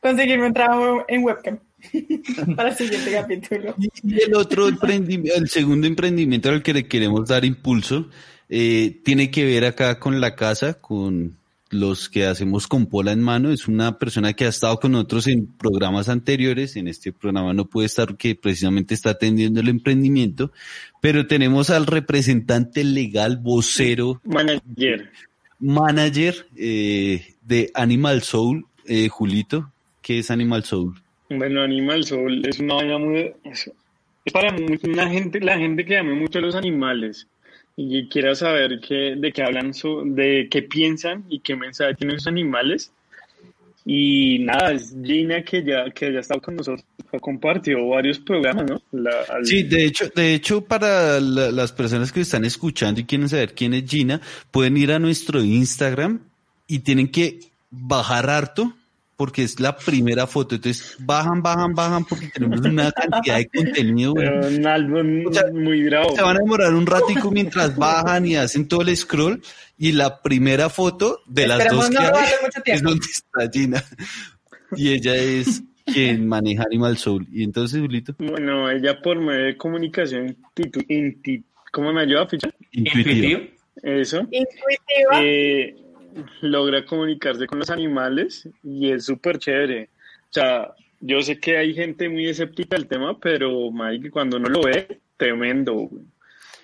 Speaker 3: conseguirme un trabajo en webcam <laughs> para el siguiente capítulo.
Speaker 2: Y el otro emprendimiento, el segundo emprendimiento al que le queremos dar impulso, eh, tiene que ver acá con la casa, con los que hacemos con Pola en mano. Es una persona que ha estado con nosotros en programas anteriores. En este programa no puede estar que precisamente está atendiendo el emprendimiento, pero tenemos al representante legal, vocero,
Speaker 6: Manager.
Speaker 2: manager eh, de Animal Soul, eh, Julito. ¿Qué es Animal Soul?
Speaker 6: Bueno, Animal Soul es una vaina muy... Es, para mu- una gente, la gente que ame mucho a los animales y quiera saber qué, de qué hablan, so- de qué piensan y qué mensaje tienen los animales. Y nada, es Gina que ya, que ya estado con nosotros, ha compartido varios programas, ¿no? La- al-
Speaker 2: Sí, de hecho, de hecho, para la- las personas que están escuchando y quieren saber quién es Gina, pueden ir a nuestro Instagram y tienen que bajar harto porque es la primera foto. Entonces, bajan, bajan, bajan porque tenemos una cantidad de contenido.
Speaker 6: un álbum
Speaker 2: O sea,
Speaker 6: muy bravo.
Speaker 2: Se van a demorar un ratico mientras bajan y hacen todo el scroll y la primera foto de las
Speaker 3: Esperemos
Speaker 2: dos que
Speaker 3: no
Speaker 2: hay
Speaker 3: robarle mucho
Speaker 2: es donde está Gina. Y ella es quien maneja Animal Soul. Y entonces, Julito,
Speaker 6: Bueno, ella por medio de comunicación, ¿cómo me ayuda a fichar?
Speaker 2: intuitiva.
Speaker 5: Intuitivo.
Speaker 6: Eso.
Speaker 3: Intuitiva.
Speaker 6: eh, logra comunicarse con los animales y es súper chévere. O sea, yo sé que hay gente muy escéptica del tema, pero Mike, cuando uno lo ve, tremendo.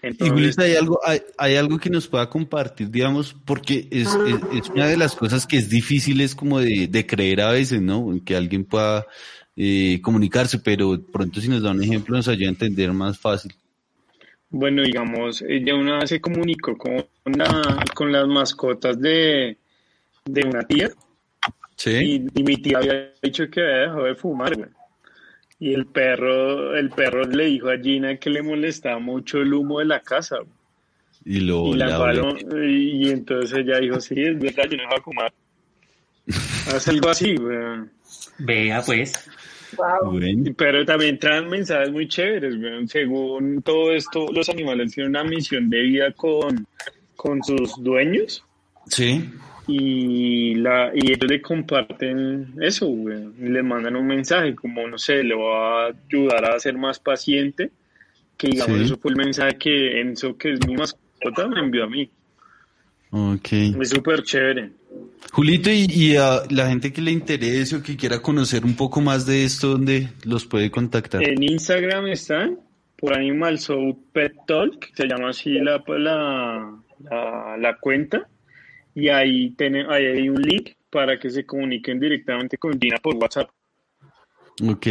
Speaker 2: Y Julita, hay algo, hay, hay algo que nos pueda compartir, digamos, porque es, es, es una de las cosas que es difícil, es como de, de creer a veces, ¿no? Que alguien pueda eh, comunicarse, pero pronto si nos da un ejemplo nos ayuda a entender más fácil.
Speaker 6: Bueno, digamos, ella una vez se comunicó con, la- con las mascotas de, de una tía
Speaker 2: Sí.
Speaker 6: y, y mi tía había dicho que había dejado de fumar, güey. Y el perro, el perro le dijo a Gina que le molestaba mucho el humo de la casa. güey.
Speaker 2: Y lo
Speaker 6: y la
Speaker 2: olé.
Speaker 6: y entonces ella dijo, sí, es verdad, yo no voy a fumar. <laughs> Haz algo así, weón.
Speaker 5: Vea, pues.
Speaker 3: Wow.
Speaker 2: Bueno,
Speaker 6: Pero también traen mensajes muy chéveres. Según todo esto, los animales tienen una misión de vida con, con sus dueños
Speaker 2: sí.
Speaker 6: y, la, y ellos le comparten eso, weón. Y le mandan un mensaje como, no sé, le va a ayudar a ser más paciente. Que digamos,
Speaker 2: Sí.
Speaker 6: eso fue el mensaje que Enzo, que es mi mascota, me envió a mí.
Speaker 2: Ok.
Speaker 6: Es súper chévere.
Speaker 2: Julito, y, y a la gente que le interese o que quiera conocer un poco más de esto, ¿dónde los puede contactar?
Speaker 6: En Instagram están por Animal Soul Pet Talk, se llama así la, la, la, la cuenta, y ahí, tiene, ahí hay un link para que se comuniquen directamente con Gina por WhatsApp.
Speaker 2: Ok.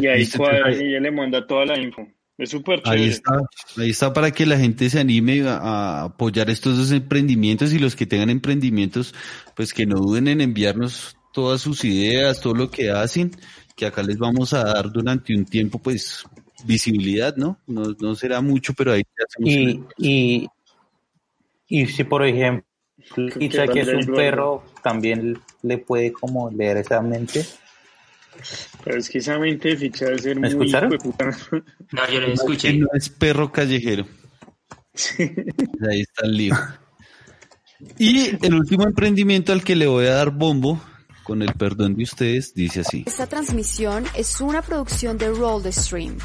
Speaker 6: Y ahí cuadra- ella le manda toda la info. Es súper chévere.
Speaker 2: Ahí está, ahí está para que la gente se anime a, apoyar estos dos emprendimientos y los que tengan emprendimientos, pues que no duden en enviarnos todas sus ideas, todo lo que hacen, que acá les vamos a dar durante un tiempo, pues visibilidad, ¿no? No, no será mucho, pero ahí hacemos
Speaker 4: Y, y, y si por ejemplo Pizza, que es un perro, también le puede como leer esa mente.
Speaker 6: Pero es que esa mente de ficha debe ser
Speaker 4: ¿Me
Speaker 6: muy
Speaker 4: escucharon? <laughs>
Speaker 5: No, yo lo escuché.
Speaker 2: no es perro callejero. Ahí está el lío. Y el último emprendimiento al que le voy a dar bombo, con el perdón de ustedes, dice así.
Speaker 9: Esta transmisión es una producción de Roll the Stream,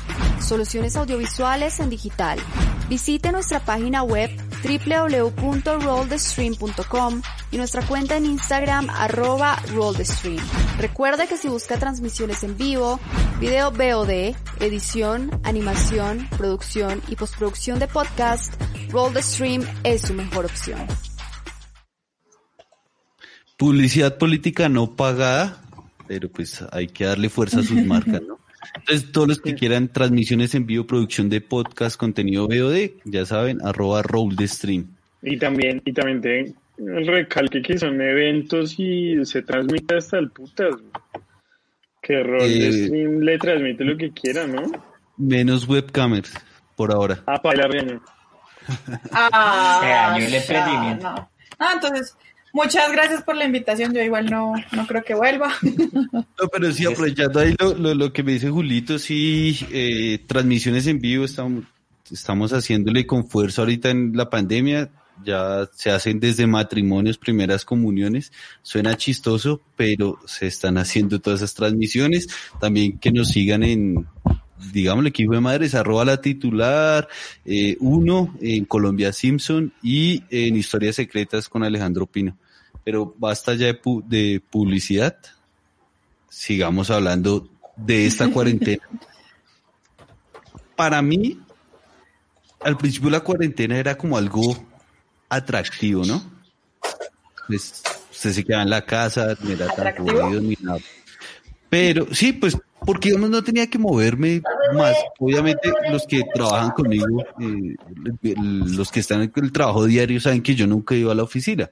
Speaker 9: soluciones audiovisuales en digital. Visite nuestra página web www.rollthestream.com y nuestra cuenta en Instagram arroba rollthestream. Recuerda que si busca transmisiones en vivo, video VOD, edición, animación, producción y postproducción de podcast, Roll the Stream es su mejor opción.
Speaker 2: Publicidad política no pagada, pero pues hay que darle fuerza a sus <laughs> marcas, ¿no? Entonces, todos los que quieran transmisiones en vivo, producción de podcast, contenido VOD, ya saben, arroba roll the stream.
Speaker 6: Y también, y también te el recalque que son eventos y se transmite hasta el putas. Que rol de
Speaker 2: Eh,
Speaker 6: stream le transmite lo que quiera, ¿no?
Speaker 2: Menos webcamers, por ahora.
Speaker 6: Ah, para la reunión. <laughs>
Speaker 3: Ah, no. Ah, entonces, muchas gracias por la invitación. Yo igual no, no creo que vuelva.
Speaker 2: No, pero sí, aprovechando ahí lo, lo, lo que me dice Julito, sí, eh, transmisiones en vivo estamos, estamos haciéndole con fuerza ahorita en la pandemia, ya se hacen desde matrimonios, primeras comuniones, suena chistoso, pero se están haciendo todas esas transmisiones, también que nos sigan en, digámosle que hijo de madres, arroba la titular, eh, uno en Colombia Simpson y en Historias Secretas con Alejandro Pino. Pero basta ya de, pu- de publicidad, sigamos hablando de esta cuarentena. <laughs> Para mí, al principio la cuarentena era como algo atractivo, ¿no? Pues usted se quedaba en la casa, no era tan aburrido ni nada. Pero sí, pues porque digamos no tenía que moverme más. Obviamente los que trabajan conmigo, eh, los que están en el trabajo diario saben que yo nunca iba a la oficina.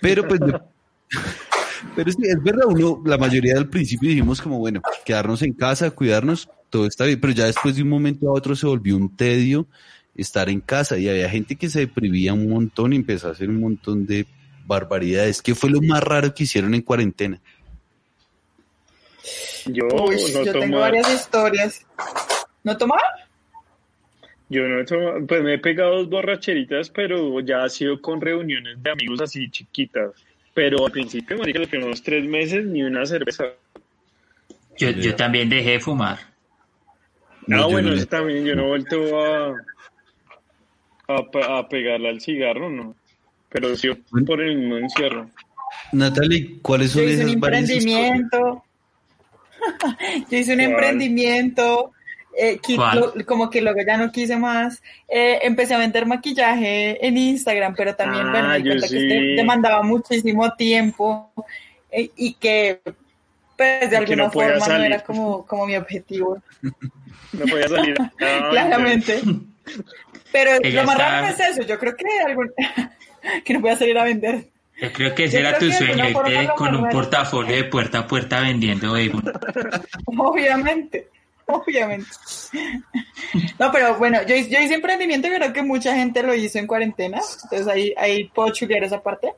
Speaker 2: Pero pues <laughs> pero sí, es verdad, uno, la mayoría del principio dijimos como, bueno, quedarnos en casa, cuidarnos, todo está bien, pero ya después de un momento a otro se volvió un tedio estar en casa y había gente que se deprimía un montón y empezó a hacer un montón de barbaridades. ¿Qué fue lo más raro que hicieron en cuarentena?
Speaker 6: Yo
Speaker 3: Uy,
Speaker 6: no
Speaker 3: yo tengo varias historias. ¿No tomaba?
Speaker 6: Yo no tomo, pues me he pegado dos borracheritas, pero ya ha sido con reuniones de amigos así chiquitas. Pero al principio, marica, los primeros tres meses ni una cerveza.
Speaker 5: Yo, yo también dejé de fumar.
Speaker 2: No,
Speaker 6: ah, bueno,
Speaker 2: no-
Speaker 6: eso también, yo no he vuelto a, a, a pegarle al cigarro, ¿no? Pero sí por el mismo encierro.
Speaker 2: Natalie, ¿cuáles son
Speaker 3: Yo hice un emprendimiento. <laughs> Yo hice un
Speaker 6: ¿Cuál?
Speaker 3: emprendimiento. Eh,
Speaker 5: ¿Cuál?
Speaker 3: lo- como que luego ya no quise más. Eh, empecé a vender maquillaje en Instagram, pero también,
Speaker 6: Ah,
Speaker 3: bueno, me cuenta que este demandaba muchísimo tiempo eh, y que, pues, de
Speaker 6: que
Speaker 3: alguna
Speaker 6: no
Speaker 3: forma no era como, como mi objetivo. <laughs>
Speaker 6: No podía salir. <laughs>
Speaker 3: Claramente. Pero
Speaker 5: Ella
Speaker 3: lo más
Speaker 5: está-
Speaker 3: raro es eso. Yo creo que, algún- <laughs> que no voy a salir a vender.
Speaker 5: Yo creo que ese
Speaker 3: Yo
Speaker 5: era tu
Speaker 3: que
Speaker 5: sueño, irte con un portafolio de puerta a puerta vendiendo.
Speaker 3: Obviamente, obviamente. No, pero bueno, yo, hice- yo hice emprendimiento y creo que mucha gente lo hizo en cuarentena, entonces ahí, ahí puedo chulear esa parte.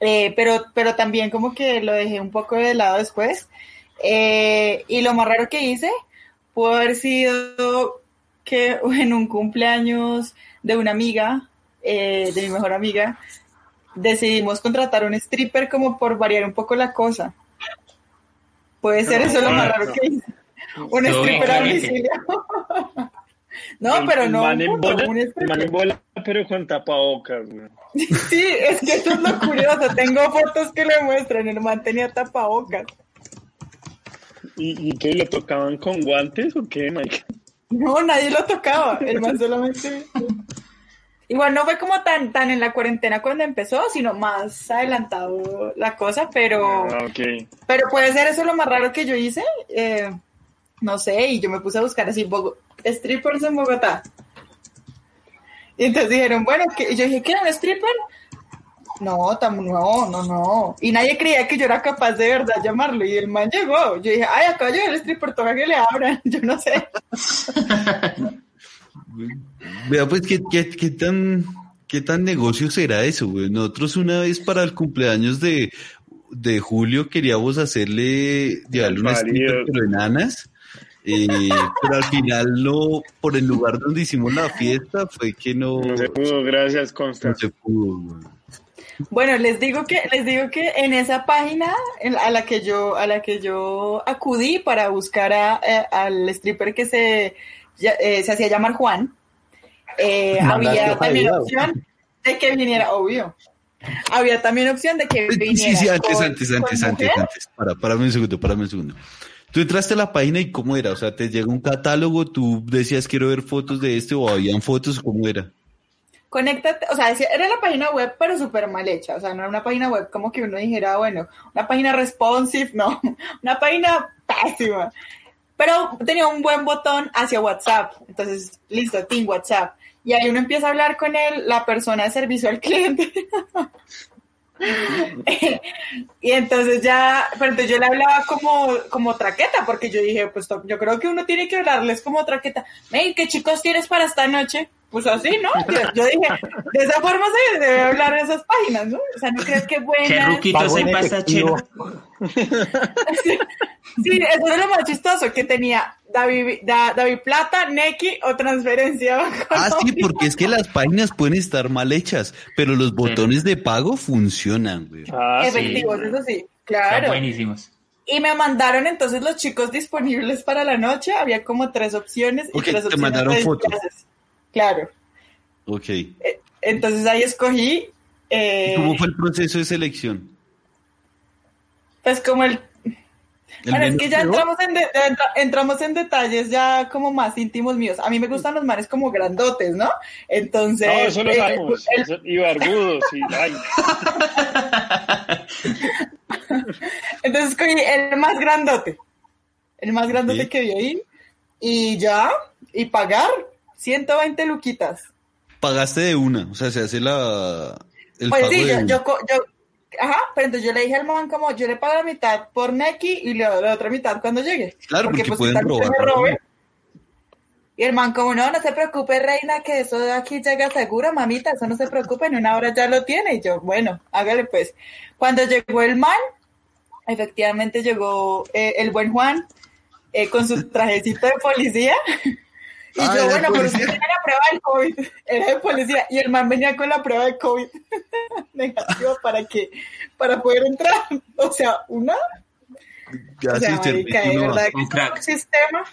Speaker 3: Eh, pero, pero también como que lo dejé un poco de lado después. Eh, y lo más raro que hice pudo haber sido que <laughs> en un cumpleaños de una amiga, eh, de mi mejor amiga, decidimos contratar un stripper como por variar un poco la cosa. Puede ser eso lo más raro que hice. <laughs> Un stripper a domicilio. <laughs> No,
Speaker 6: El-
Speaker 3: pero no.
Speaker 6: man en
Speaker 3: un puto,
Speaker 6: bola-
Speaker 3: un
Speaker 6: el
Speaker 3: stripper.
Speaker 6: man en bola, pero con tapabocas, güey. <laughs>
Speaker 3: Sí, es que eso es lo curioso. Tengo fotos que le muestran. El man tenía tapabocas.
Speaker 6: ¿Y, y qué? ¿Lo tocaban con guantes o qué, Mike?
Speaker 3: No, nadie lo tocaba. El man solamente. Igual no fue como tan, tan en la cuarentena cuando empezó, sino más adelantado la cosa, pero,
Speaker 6: Ah, ok.
Speaker 3: pero puede ser eso lo más raro que yo hice. Eh, no sé, y yo me puse a buscar así Bogo- strippers en Bogotá. Y entonces dijeron, bueno, que yo dije, ¿qué? ¿Un stripper? No, tam- no, no, no. Y nadie creía que yo era capaz de verdad llamarlo. Y el man llegó. Yo dije, ay, acá llegó el stripper, toca que le abran. <laughs> Yo no sé. <laughs>
Speaker 2: Vea, pues, ¿qué, qué, qué tan, ¿qué tan negocio será eso, güey? Nosotros una vez para el cumpleaños de, de Julio queríamos hacerle, llevarle una
Speaker 6: Marido.
Speaker 2: stripper, pero enanas. Eh, pero al final no, por el lugar donde hicimos la fiesta, fue que no,
Speaker 6: No se pudo, gracias,
Speaker 2: no
Speaker 6: Consta.
Speaker 2: se pudo, güey.
Speaker 3: Bueno, les digo que les digo que en esa página en- a la que yo a la que yo acudí para buscar a, eh, al stripper que se ya- eh, se hacía llamar Juan, eh, había también
Speaker 4: vida, ¿o
Speaker 3: opción de que viniera, obvio. Había también opción de que viniera.
Speaker 2: Sí, sí, antes,
Speaker 3: con-
Speaker 2: antes,
Speaker 3: con
Speaker 2: antes, antes,
Speaker 3: mujer.
Speaker 2: antes. Para, párame un segundo, párame un segundo. Tú entraste a la página y cómo era, o sea, te llega un catálogo, tú decías quiero ver fotos de este o habían fotos, ¿cómo era?
Speaker 3: Conéctate, o sea, era la página web, pero súper mal hecha. O sea, no era una página web como que uno dijera, bueno, una página responsive, <laughs> no, una página pésima. Pero tenía un buen botón hacia WhatsApp. Entonces, listo, Team WhatsApp. Y ahí uno empieza a hablar con él, la persona de servicio al cliente. <laughs> <laughs> y entonces ya, pero entonces yo le hablaba como, como traqueta, porque yo dije, pues yo creo que uno tiene que hablarles como traqueta. ¿qué chicos tienes para esta noche? Pues así, ¿no? Yo, yo dije, de esa forma se debe hablar en esas páginas, ¿no? O sea, no crees que
Speaker 5: Qué
Speaker 4: Pago
Speaker 5: hay
Speaker 4: en
Speaker 5: pasta
Speaker 4: efectivo.
Speaker 5: chela.
Speaker 3: Sí, eso es lo más chistoso, que tenía David, Da- David Plata, Neki o transferencia.
Speaker 2: Ah, sí, porque es que las páginas pueden estar mal hechas, pero los botones de pago funcionan, güey.
Speaker 6: Ah, sí.
Speaker 3: Efectivos, eso sí,
Speaker 5: Son
Speaker 3: claro.
Speaker 5: buenísimos.
Speaker 3: Y me mandaron entonces los chicos disponibles para la noche. Había como tres opciones. y tres
Speaker 2: te
Speaker 3: opciones
Speaker 2: mandaron fotos.
Speaker 3: Claro.
Speaker 2: Ok.
Speaker 3: Eh, Entonces ahí escogí. eh,
Speaker 2: ¿Y ¿Cómo fue el proceso de selección?
Speaker 3: Pues como el.
Speaker 2: ¿El
Speaker 3: Bueno, es que ya entramos en, de- entra- entramos en detalles ya como más íntimos míos. A mí me gustan los mares como grandotes, ¿no? Entonces.
Speaker 6: No, eso lo
Speaker 3: eh,
Speaker 6: sabemos.
Speaker 3: el-
Speaker 6: Eso- Y barbudos, y ay, <laughs>
Speaker 3: Entonces escogí el más grandote. El más grandote
Speaker 2: Sí.
Speaker 3: que vi ahí. Y ya. Y pagar 120 luquitas.
Speaker 2: Pagaste de una, o sea, se hace la el
Speaker 3: Pues
Speaker 2: pago
Speaker 3: sí,
Speaker 2: de
Speaker 3: yo, yo, yo- ajá, pero entonces yo le dije al man como, yo le pago la mitad por Neki y le doy la otra mitad cuando llegue.
Speaker 2: Claro, porque
Speaker 3: pues,
Speaker 2: pueden robar.
Speaker 3: Y el man como, no, no se preocupe, reina, que eso de aquí llega seguro, mamita, eso no se preocupe, en una hora ya lo tiene. Y yo, bueno, hágale pues. Cuando llegó el man, efectivamente llegó eh, el buen Juan eh, con su trajecito de policía. <laughs> Y
Speaker 2: Ah,
Speaker 3: yo,
Speaker 2: ¿era de
Speaker 3: bueno, pero usted tiene la prueba del COVID. Era de policía. Y el man venía con la prueba de COVID <laughs> negativa para que, para poder entrar. O sea, una.
Speaker 2: Ya
Speaker 3: o sea,
Speaker 2: sí,
Speaker 3: marica, de verdad que
Speaker 5: crack.
Speaker 3: un sistema.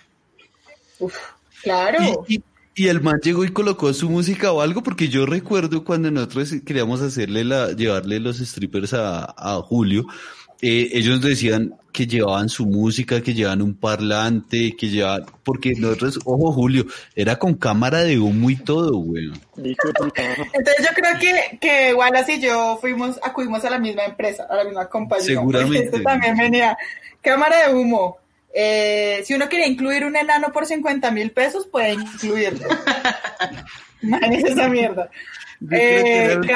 Speaker 3: Uf, claro.
Speaker 2: Y, y- y el man llegó y colocó su música o algo, porque yo recuerdo cuando nosotros queríamos hacerle la, llevarle los strippers a, a Julio, eh, ellos decían que llevaban su música, que llevaban un parlante, que llevaban, porque nosotros, ojo Julio, era con cámara de humo y todo, güey.
Speaker 3: Entonces yo creo que, que Wallace y yo fuimos, acudimos a la misma empresa, a la misma compañía.
Speaker 2: Seguramente.
Speaker 3: Este también venía cámara de humo. Eh, si uno quería incluir un enano por 50 mil pesos, puede incluirlo. <laughs> Imagínese esa mierda. Eh. <laughs>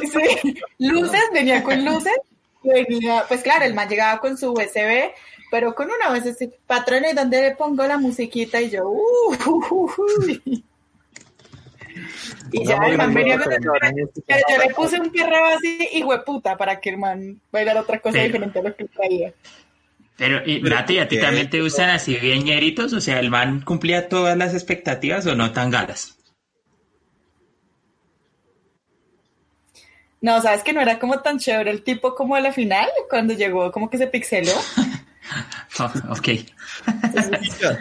Speaker 3: Sí, luces, venía con luces. Venía, pues claro, el man llegaba con su USB, pero con una USB, patrón, ¿y dónde le pongo la musiquita? Y yo, uh, uh, uh. Y ya
Speaker 4: Pongamos
Speaker 3: el man venía con el-. Pero yo le puse un perreo así, hijo de puta, para que el man bailara otra cosa
Speaker 5: Pero-
Speaker 3: diferente a lo que traía.
Speaker 5: Pero, y, Nati, ¿a ti también te gustan así bien ñeritos? O sea, ¿el man cumplía todas las expectativas o no tan galas?
Speaker 3: No, ¿sabes que no era como tan chévere el tipo como de la final? Cuando llegó, como que se pixeló. <laughs>
Speaker 5: Oh, ok. <laughs>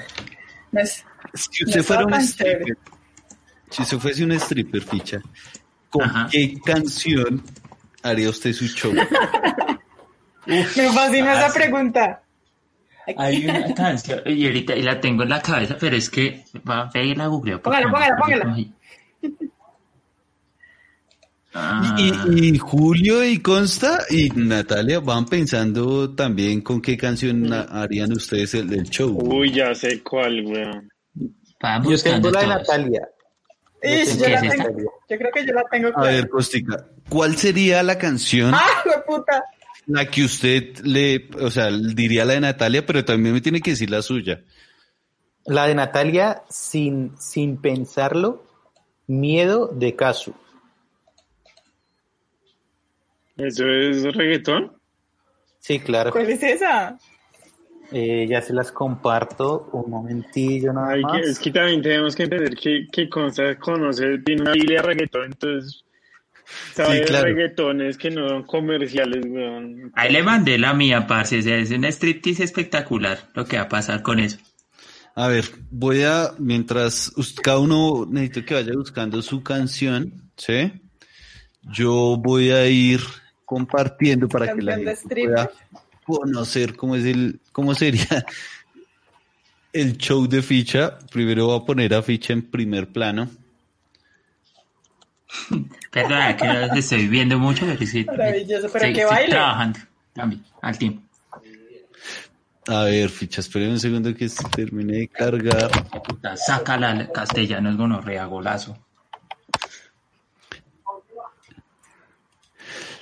Speaker 3: No es-
Speaker 2: Si
Speaker 3: No
Speaker 2: usted fuera un
Speaker 3: chévere.
Speaker 2: stripper, si usted fuese un stripper, ficha, ¿con
Speaker 5: Ajá.
Speaker 2: qué canción haría usted su show? <laughs>
Speaker 3: Me fascina esa pregunta.
Speaker 5: Hay una canción, y ahorita y la tengo en la cabeza, pero es que va a pedir la googleo.
Speaker 3: Póngala, póngala, póngala.
Speaker 5: Ah,
Speaker 2: Y, y Julio y Consta y Natalia van pensando también con qué canción na- harían ustedes el, el show.
Speaker 6: Uy, ya sé cuál, weón.
Speaker 4: Yo
Speaker 5: buscando
Speaker 4: tengo la de. Natalia.
Speaker 3: Ish, yo,
Speaker 5: ¿Qué
Speaker 3: la
Speaker 5: es
Speaker 3: tengo, yo creo que yo la tengo
Speaker 2: A ver, Costica, ¿cuál sería la canción
Speaker 3: ¡Ah, de puta!
Speaker 2: la que usted le, o sea, diría la de Natalia, pero también me tiene que decir la suya?
Speaker 4: La de Natalia, sin, sin pensarlo, miedo de caso.
Speaker 6: ¿Eso es reggaetón?
Speaker 4: Sí, claro.
Speaker 3: ¿Cuál es esa?
Speaker 4: Eh, ya se las comparto un momentillo nada
Speaker 6: Ay,
Speaker 4: más.
Speaker 6: que- es que también tenemos que entender que, que Consta conoce, tiene una biblia de reggaetón, entonces sabe
Speaker 2: Sí, claro.
Speaker 6: reggaetones que no son comerciales, weón.
Speaker 5: Ahí le mandé la mía, parce. O sea, es un striptease espectacular lo que va a pasar con eso.
Speaker 2: A ver, voy a, mientras cada uno necesito que vaya buscando su canción, ¿sí? Yo voy a ir compartiendo para que la gente pueda conocer cómo es el, cómo sería el show de ficha. Primero voy a poner a ficha en primer plano.
Speaker 5: Perdona, que no estoy viendo mucho, pero sí.
Speaker 3: Maravilloso, pero
Speaker 5: sí,
Speaker 3: que
Speaker 5: sí,
Speaker 3: baile.
Speaker 5: trabajando también, al tiempo.
Speaker 2: A ver, ficha, esperen un segundo que se termine de cargar.
Speaker 5: Puta, sácala, castellano es gonorrea, golazo.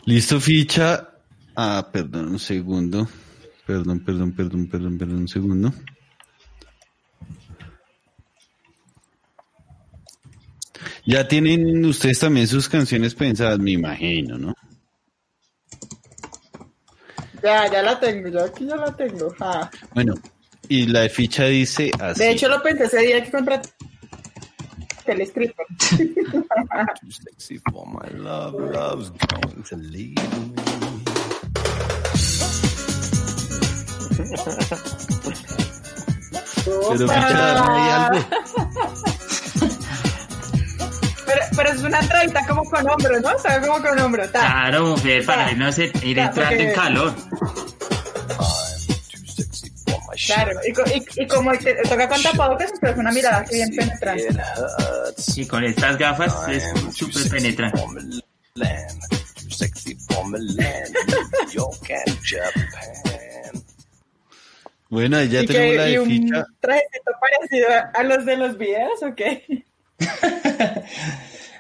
Speaker 2: Listo, ficha. Ah, perdón, un segundo. Perdón, perdón, perdón, perdón, perdón, un segundo. Ya tienen ustedes también sus canciones pensadas, me imagino, ¿no?
Speaker 3: Ya, ya la tengo, yo aquí ya la tengo. Ah.
Speaker 2: Bueno, y la de ficha dice así.
Speaker 3: De hecho, lo pensé ese día que contraté el stripper. <laughs>
Speaker 1: Sexy for my love, love's going to leave
Speaker 2: Pero
Speaker 3: es una traita como con hombro, ¿no? Sabe como con hombro. Ta.
Speaker 5: Claro, mujer, para no se ir entrando en calor.
Speaker 3: Claro, y, co- y, y como te toca con tapabocas, pero es una mirada que bien penetrante.
Speaker 5: Y con estas gafas es súper penetrante.
Speaker 2: Bueno, ya
Speaker 3: y,
Speaker 2: tenemos la de
Speaker 3: un
Speaker 2: ficha.
Speaker 3: trajecito parecido a, a los de los videos, ¿o qué? <laughs>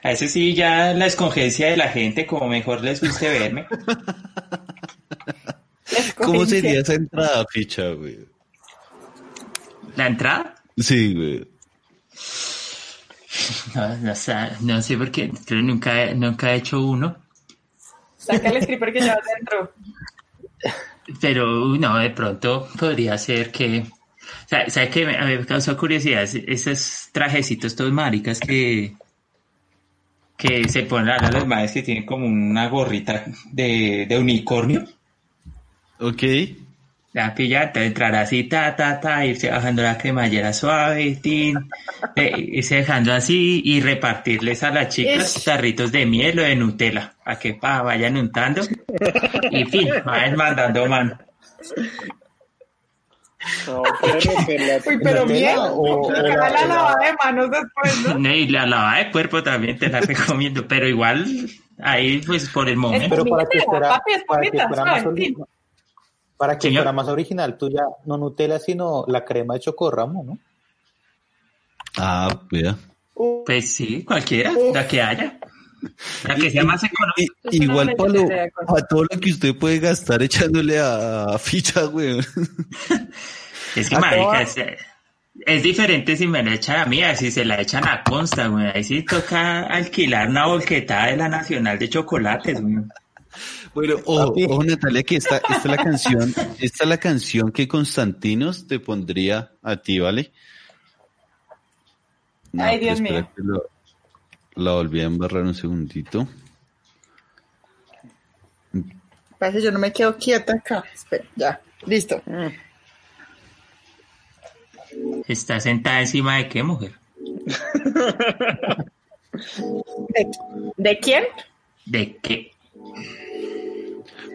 Speaker 5: A ese sí, ya la escogencia de la gente, como mejor les guste verme.
Speaker 2: ¿Cómo sería esa entrada, ficha, güey?
Speaker 5: ¿La entrada?
Speaker 2: Sí, güey.
Speaker 5: No, no, sé, no sé por qué, creo que nunca, he- nunca he hecho uno.
Speaker 3: Saca el stripper que llevas dentro.
Speaker 5: Pero no, de pronto podría ser que. ¿Sabes sabe qué? Me, a mí me causó curiosidad es- esos trajecitos, todos maricas que. que se ponen a los madres que tienen como una gorrita de, de unicornio.
Speaker 2: Ok.
Speaker 5: La pilla, te entrar así, ta, ta, ta, irse bajando la cremallera suave, tin, eh, irse dejando así y repartirles a las chicas tarritos de miel o de Nutella, para que pa, vayan untando y fin, vayan mandando mano.
Speaker 6: No, romperla.
Speaker 3: Uy, pero
Speaker 4: ¿Nutella
Speaker 3: miedo.
Speaker 4: o-
Speaker 3: la,
Speaker 4: la-
Speaker 3: la lavada de manos después, ¿no?
Speaker 5: No, Y la lavada de cuerpo también te la recomiendo, pero igual ahí pues por el momento.
Speaker 4: Pero para que fuera,
Speaker 3: papi,
Speaker 4: para que fuera más, para que
Speaker 5: Señor.
Speaker 4: fuera más original, tú ya no Nutella, sino la crema de chocorramo, ¿no?
Speaker 2: Ah, vea.
Speaker 5: Pues sí, cualquiera, la que haya. La que sea más económica.
Speaker 2: I- igual para, lo, todo lo que usted puede gastar echándole a, ficha, güey.
Speaker 5: Es que marica, es- Es diferente si me la echan a mí, a si se la echan a Consta, güey. Ahí sí toca alquilar una volquetada de la Nacional de Chocolates, güey.
Speaker 2: Bueno, <laughs> ojo, ojo, Natalia, que esta, esta es la canción, esta es la canción que Constantinos te pondría a ti, ¿vale? No,
Speaker 3: Ay, Dios mío.
Speaker 2: que lo- la volví a embarrar un segundito.
Speaker 3: Parece que yo no me quedo quieta acá. Espera, ya. Listo.
Speaker 5: ¿Está sentada encima de qué, mujer? <laughs>
Speaker 3: ¿De, de quién?
Speaker 5: ¿De qué?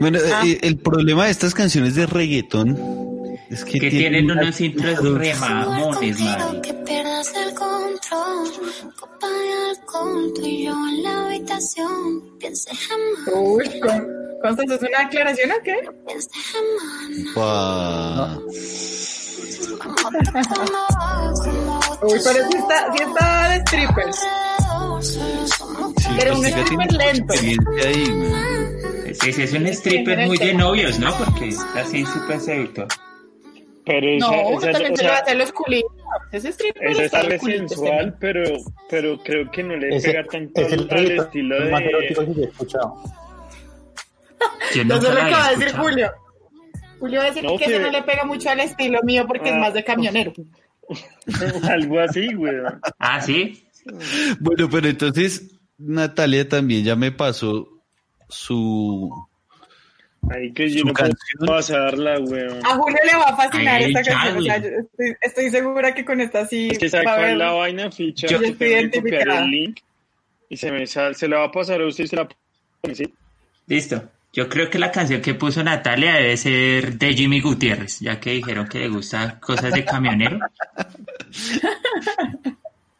Speaker 2: Bueno,
Speaker 3: Ah.
Speaker 2: eh, el problema de estas canciones de reggaetón es que,
Speaker 5: Que tienen
Speaker 2: una-
Speaker 5: unos intros remamones, madre.
Speaker 10: Que pierdas el control, copa de alcohol, tú y yo en la habitación. Piense jamás,
Speaker 3: Uy, Con- Constanza, ¿es una aclaración o qué?
Speaker 10: jamás.
Speaker 2: Pa-
Speaker 3: Uy, pero sí está, sí está de stripper.
Speaker 2: Sí,
Speaker 3: Pero un
Speaker 2: pues, tiene
Speaker 3: stripper lento.
Speaker 2: ahí.
Speaker 5: Sí, sí, es un stripper muy de novios, ¿no? Porque es así súper seductor.
Speaker 6: Pero esa,
Speaker 3: No,
Speaker 6: esa-
Speaker 3: también
Speaker 6: o
Speaker 3: se lo
Speaker 6: sea,
Speaker 3: hace a los culitos. Ese stripper
Speaker 6: esa
Speaker 3: está
Speaker 6: está
Speaker 3: culitos
Speaker 6: sensual, pero, pero creo que no le
Speaker 4: Ese-
Speaker 6: pega tanto
Speaker 4: es el
Speaker 6: al, estilo
Speaker 4: más
Speaker 6: de...
Speaker 4: erótico que yo he escuchado.
Speaker 5: Yo
Speaker 3: Eso
Speaker 5: nunca
Speaker 3: es lo que va a decir. Julio. Julio va a decir
Speaker 6: No,
Speaker 3: que eso
Speaker 6: que-
Speaker 3: no le pega mucho al estilo mío porque es
Speaker 6: Ah.
Speaker 3: más de camionero. <laughs>
Speaker 6: Algo así, weón.
Speaker 5: Ah, ¿sí?
Speaker 2: Bueno, pero entonces Natalia también ya me pasó su...
Speaker 6: Ahí que yo no puedo pasarla, weón.
Speaker 3: A Julio le va a fascinar
Speaker 5: Ay,
Speaker 3: esta canción. O sea, estoy, estoy segura que con esta sí
Speaker 6: Es que sabe
Speaker 3: va a
Speaker 6: cuál es
Speaker 3: haber...
Speaker 6: la vaina, ficha.
Speaker 3: Yo estoy identificada.
Speaker 6: el link y se me sale, se la va a pasar a usted y se la pone, ¿sí?
Speaker 5: Listo. Yo creo que la canción que puso Natalia debe ser de Jimmy Gutiérrez, ya que dijeron que le gustan cosas de camionero.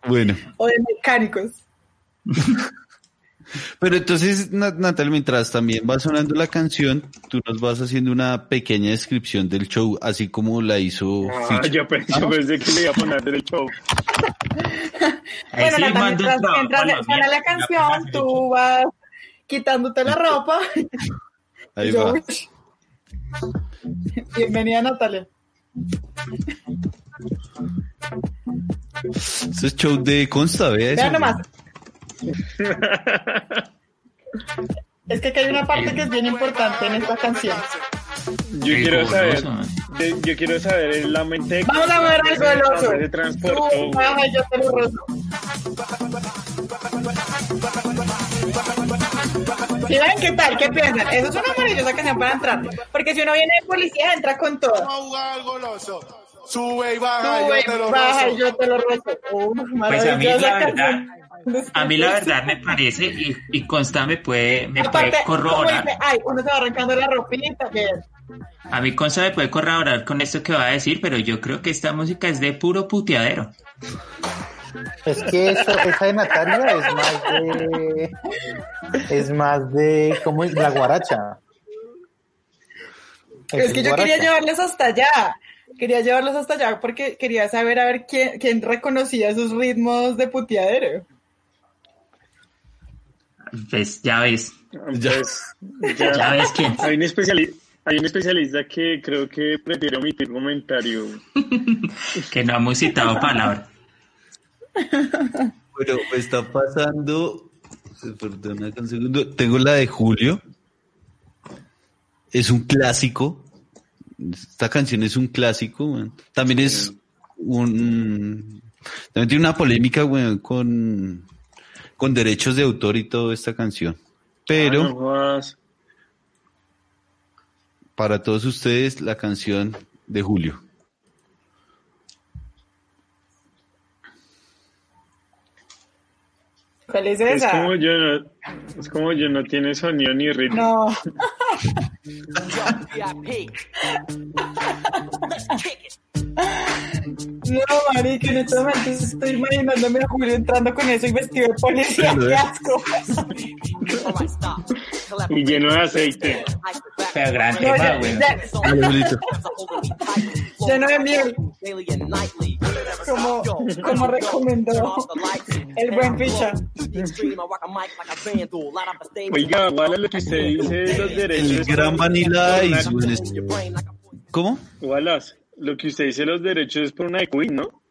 Speaker 2: Bueno,
Speaker 3: O de mecánicos. <laughs>
Speaker 2: pero entonces Na- Natalia, mientras también va sonando la canción, tú nos vas haciendo una pequeña descripción del show, así como la hizo
Speaker 6: Ah, yo, pensé, yo pensé que le iba a poner el show. <laughs>
Speaker 3: Bueno,
Speaker 5: sí
Speaker 3: Nata,
Speaker 5: mando un
Speaker 3: mientras,
Speaker 5: trabajo
Speaker 3: mientras
Speaker 5: a la
Speaker 3: suena la canción,
Speaker 5: la
Speaker 3: tú vas quitándote la ropa. <laughs>
Speaker 2: Ahí
Speaker 3: yo,
Speaker 2: va. <laughs>
Speaker 3: Bienvenida, Natalia.
Speaker 2: Ese es show de Consta, vea eso.
Speaker 3: Vean nomás. Es que aquí hay una parte que es bien importante en esta canción.
Speaker 6: Yo
Speaker 5: Qué
Speaker 6: quiero saber,
Speaker 5: goloso,
Speaker 6: de- yo quiero saber en la mente de
Speaker 3: Vamos a ver algo del oso. Baja y yo te lo rozo. ¿Sí ven qué tal? ¿Qué piensan? Eso es una maravillosa canción para entrar. Porque si uno viene de policía, entra con todo.
Speaker 11: Sube y baja,
Speaker 3: Sube,
Speaker 11: yo te lo
Speaker 3: baja
Speaker 11: rozo.
Speaker 3: y yo te lo rozo.
Speaker 5: Pues a mí la verdad, a mí la verdad me parece, y, y Consta me puede, me puede
Speaker 3: Aparte, como
Speaker 5: corroborar.
Speaker 3: dice, ay, uno se va arrancando la ropita, bien.
Speaker 5: A mí Consta me puede corroborar con esto que va a decir, pero yo creo que esta música es de puro puteadero.
Speaker 4: Es que eso, esa de Natalia es más de. Es más de. ¿Cómo es? La guaracha.
Speaker 3: Es que yo quería llevarlos hasta allá. Quería llevarlos hasta allá porque quería saber a ver quién, quién reconocía esos ritmos de puteadero.
Speaker 5: Pues ya ves,
Speaker 6: Pues,
Speaker 5: ya ves quién.
Speaker 6: Hay un, especiali- hay un especialista que creo que prefiere omitir comentario. <laughs>
Speaker 5: que no hemos citado palabra.
Speaker 2: Bueno, me está pasando. Perdona un segundo. Tengo la de Julio. Es un clásico. Esta canción es un clásico. También es un. También tiene una polémica, weón, con, con derechos de autor y toda esta canción. Pero
Speaker 6: Ah, no
Speaker 2: para todos ustedes, la canción de Julio.
Speaker 3: ¿Cuál es
Speaker 6: Es
Speaker 3: esa?
Speaker 6: como yo no, es como yo no tiene sonido ni ritmo.
Speaker 3: No. <laughs> No, marica, en este momento estoy imaginándome a Julio entrando con eso y vestido de policía. ¡Qué asco!
Speaker 6: Y lleno de aceite.
Speaker 5: Pero gran tema, güey.
Speaker 3: lleno <laughs> de miel. Como, como recomendó el buen ficha.
Speaker 6: Oiga, Wala, lo que usted dice de los derechos.
Speaker 2: El gran Vanilla Ice, <laughs> ¿Cómo?
Speaker 6: Wallace, lo que usted dice de los derechos es por una de Queen, ¿no?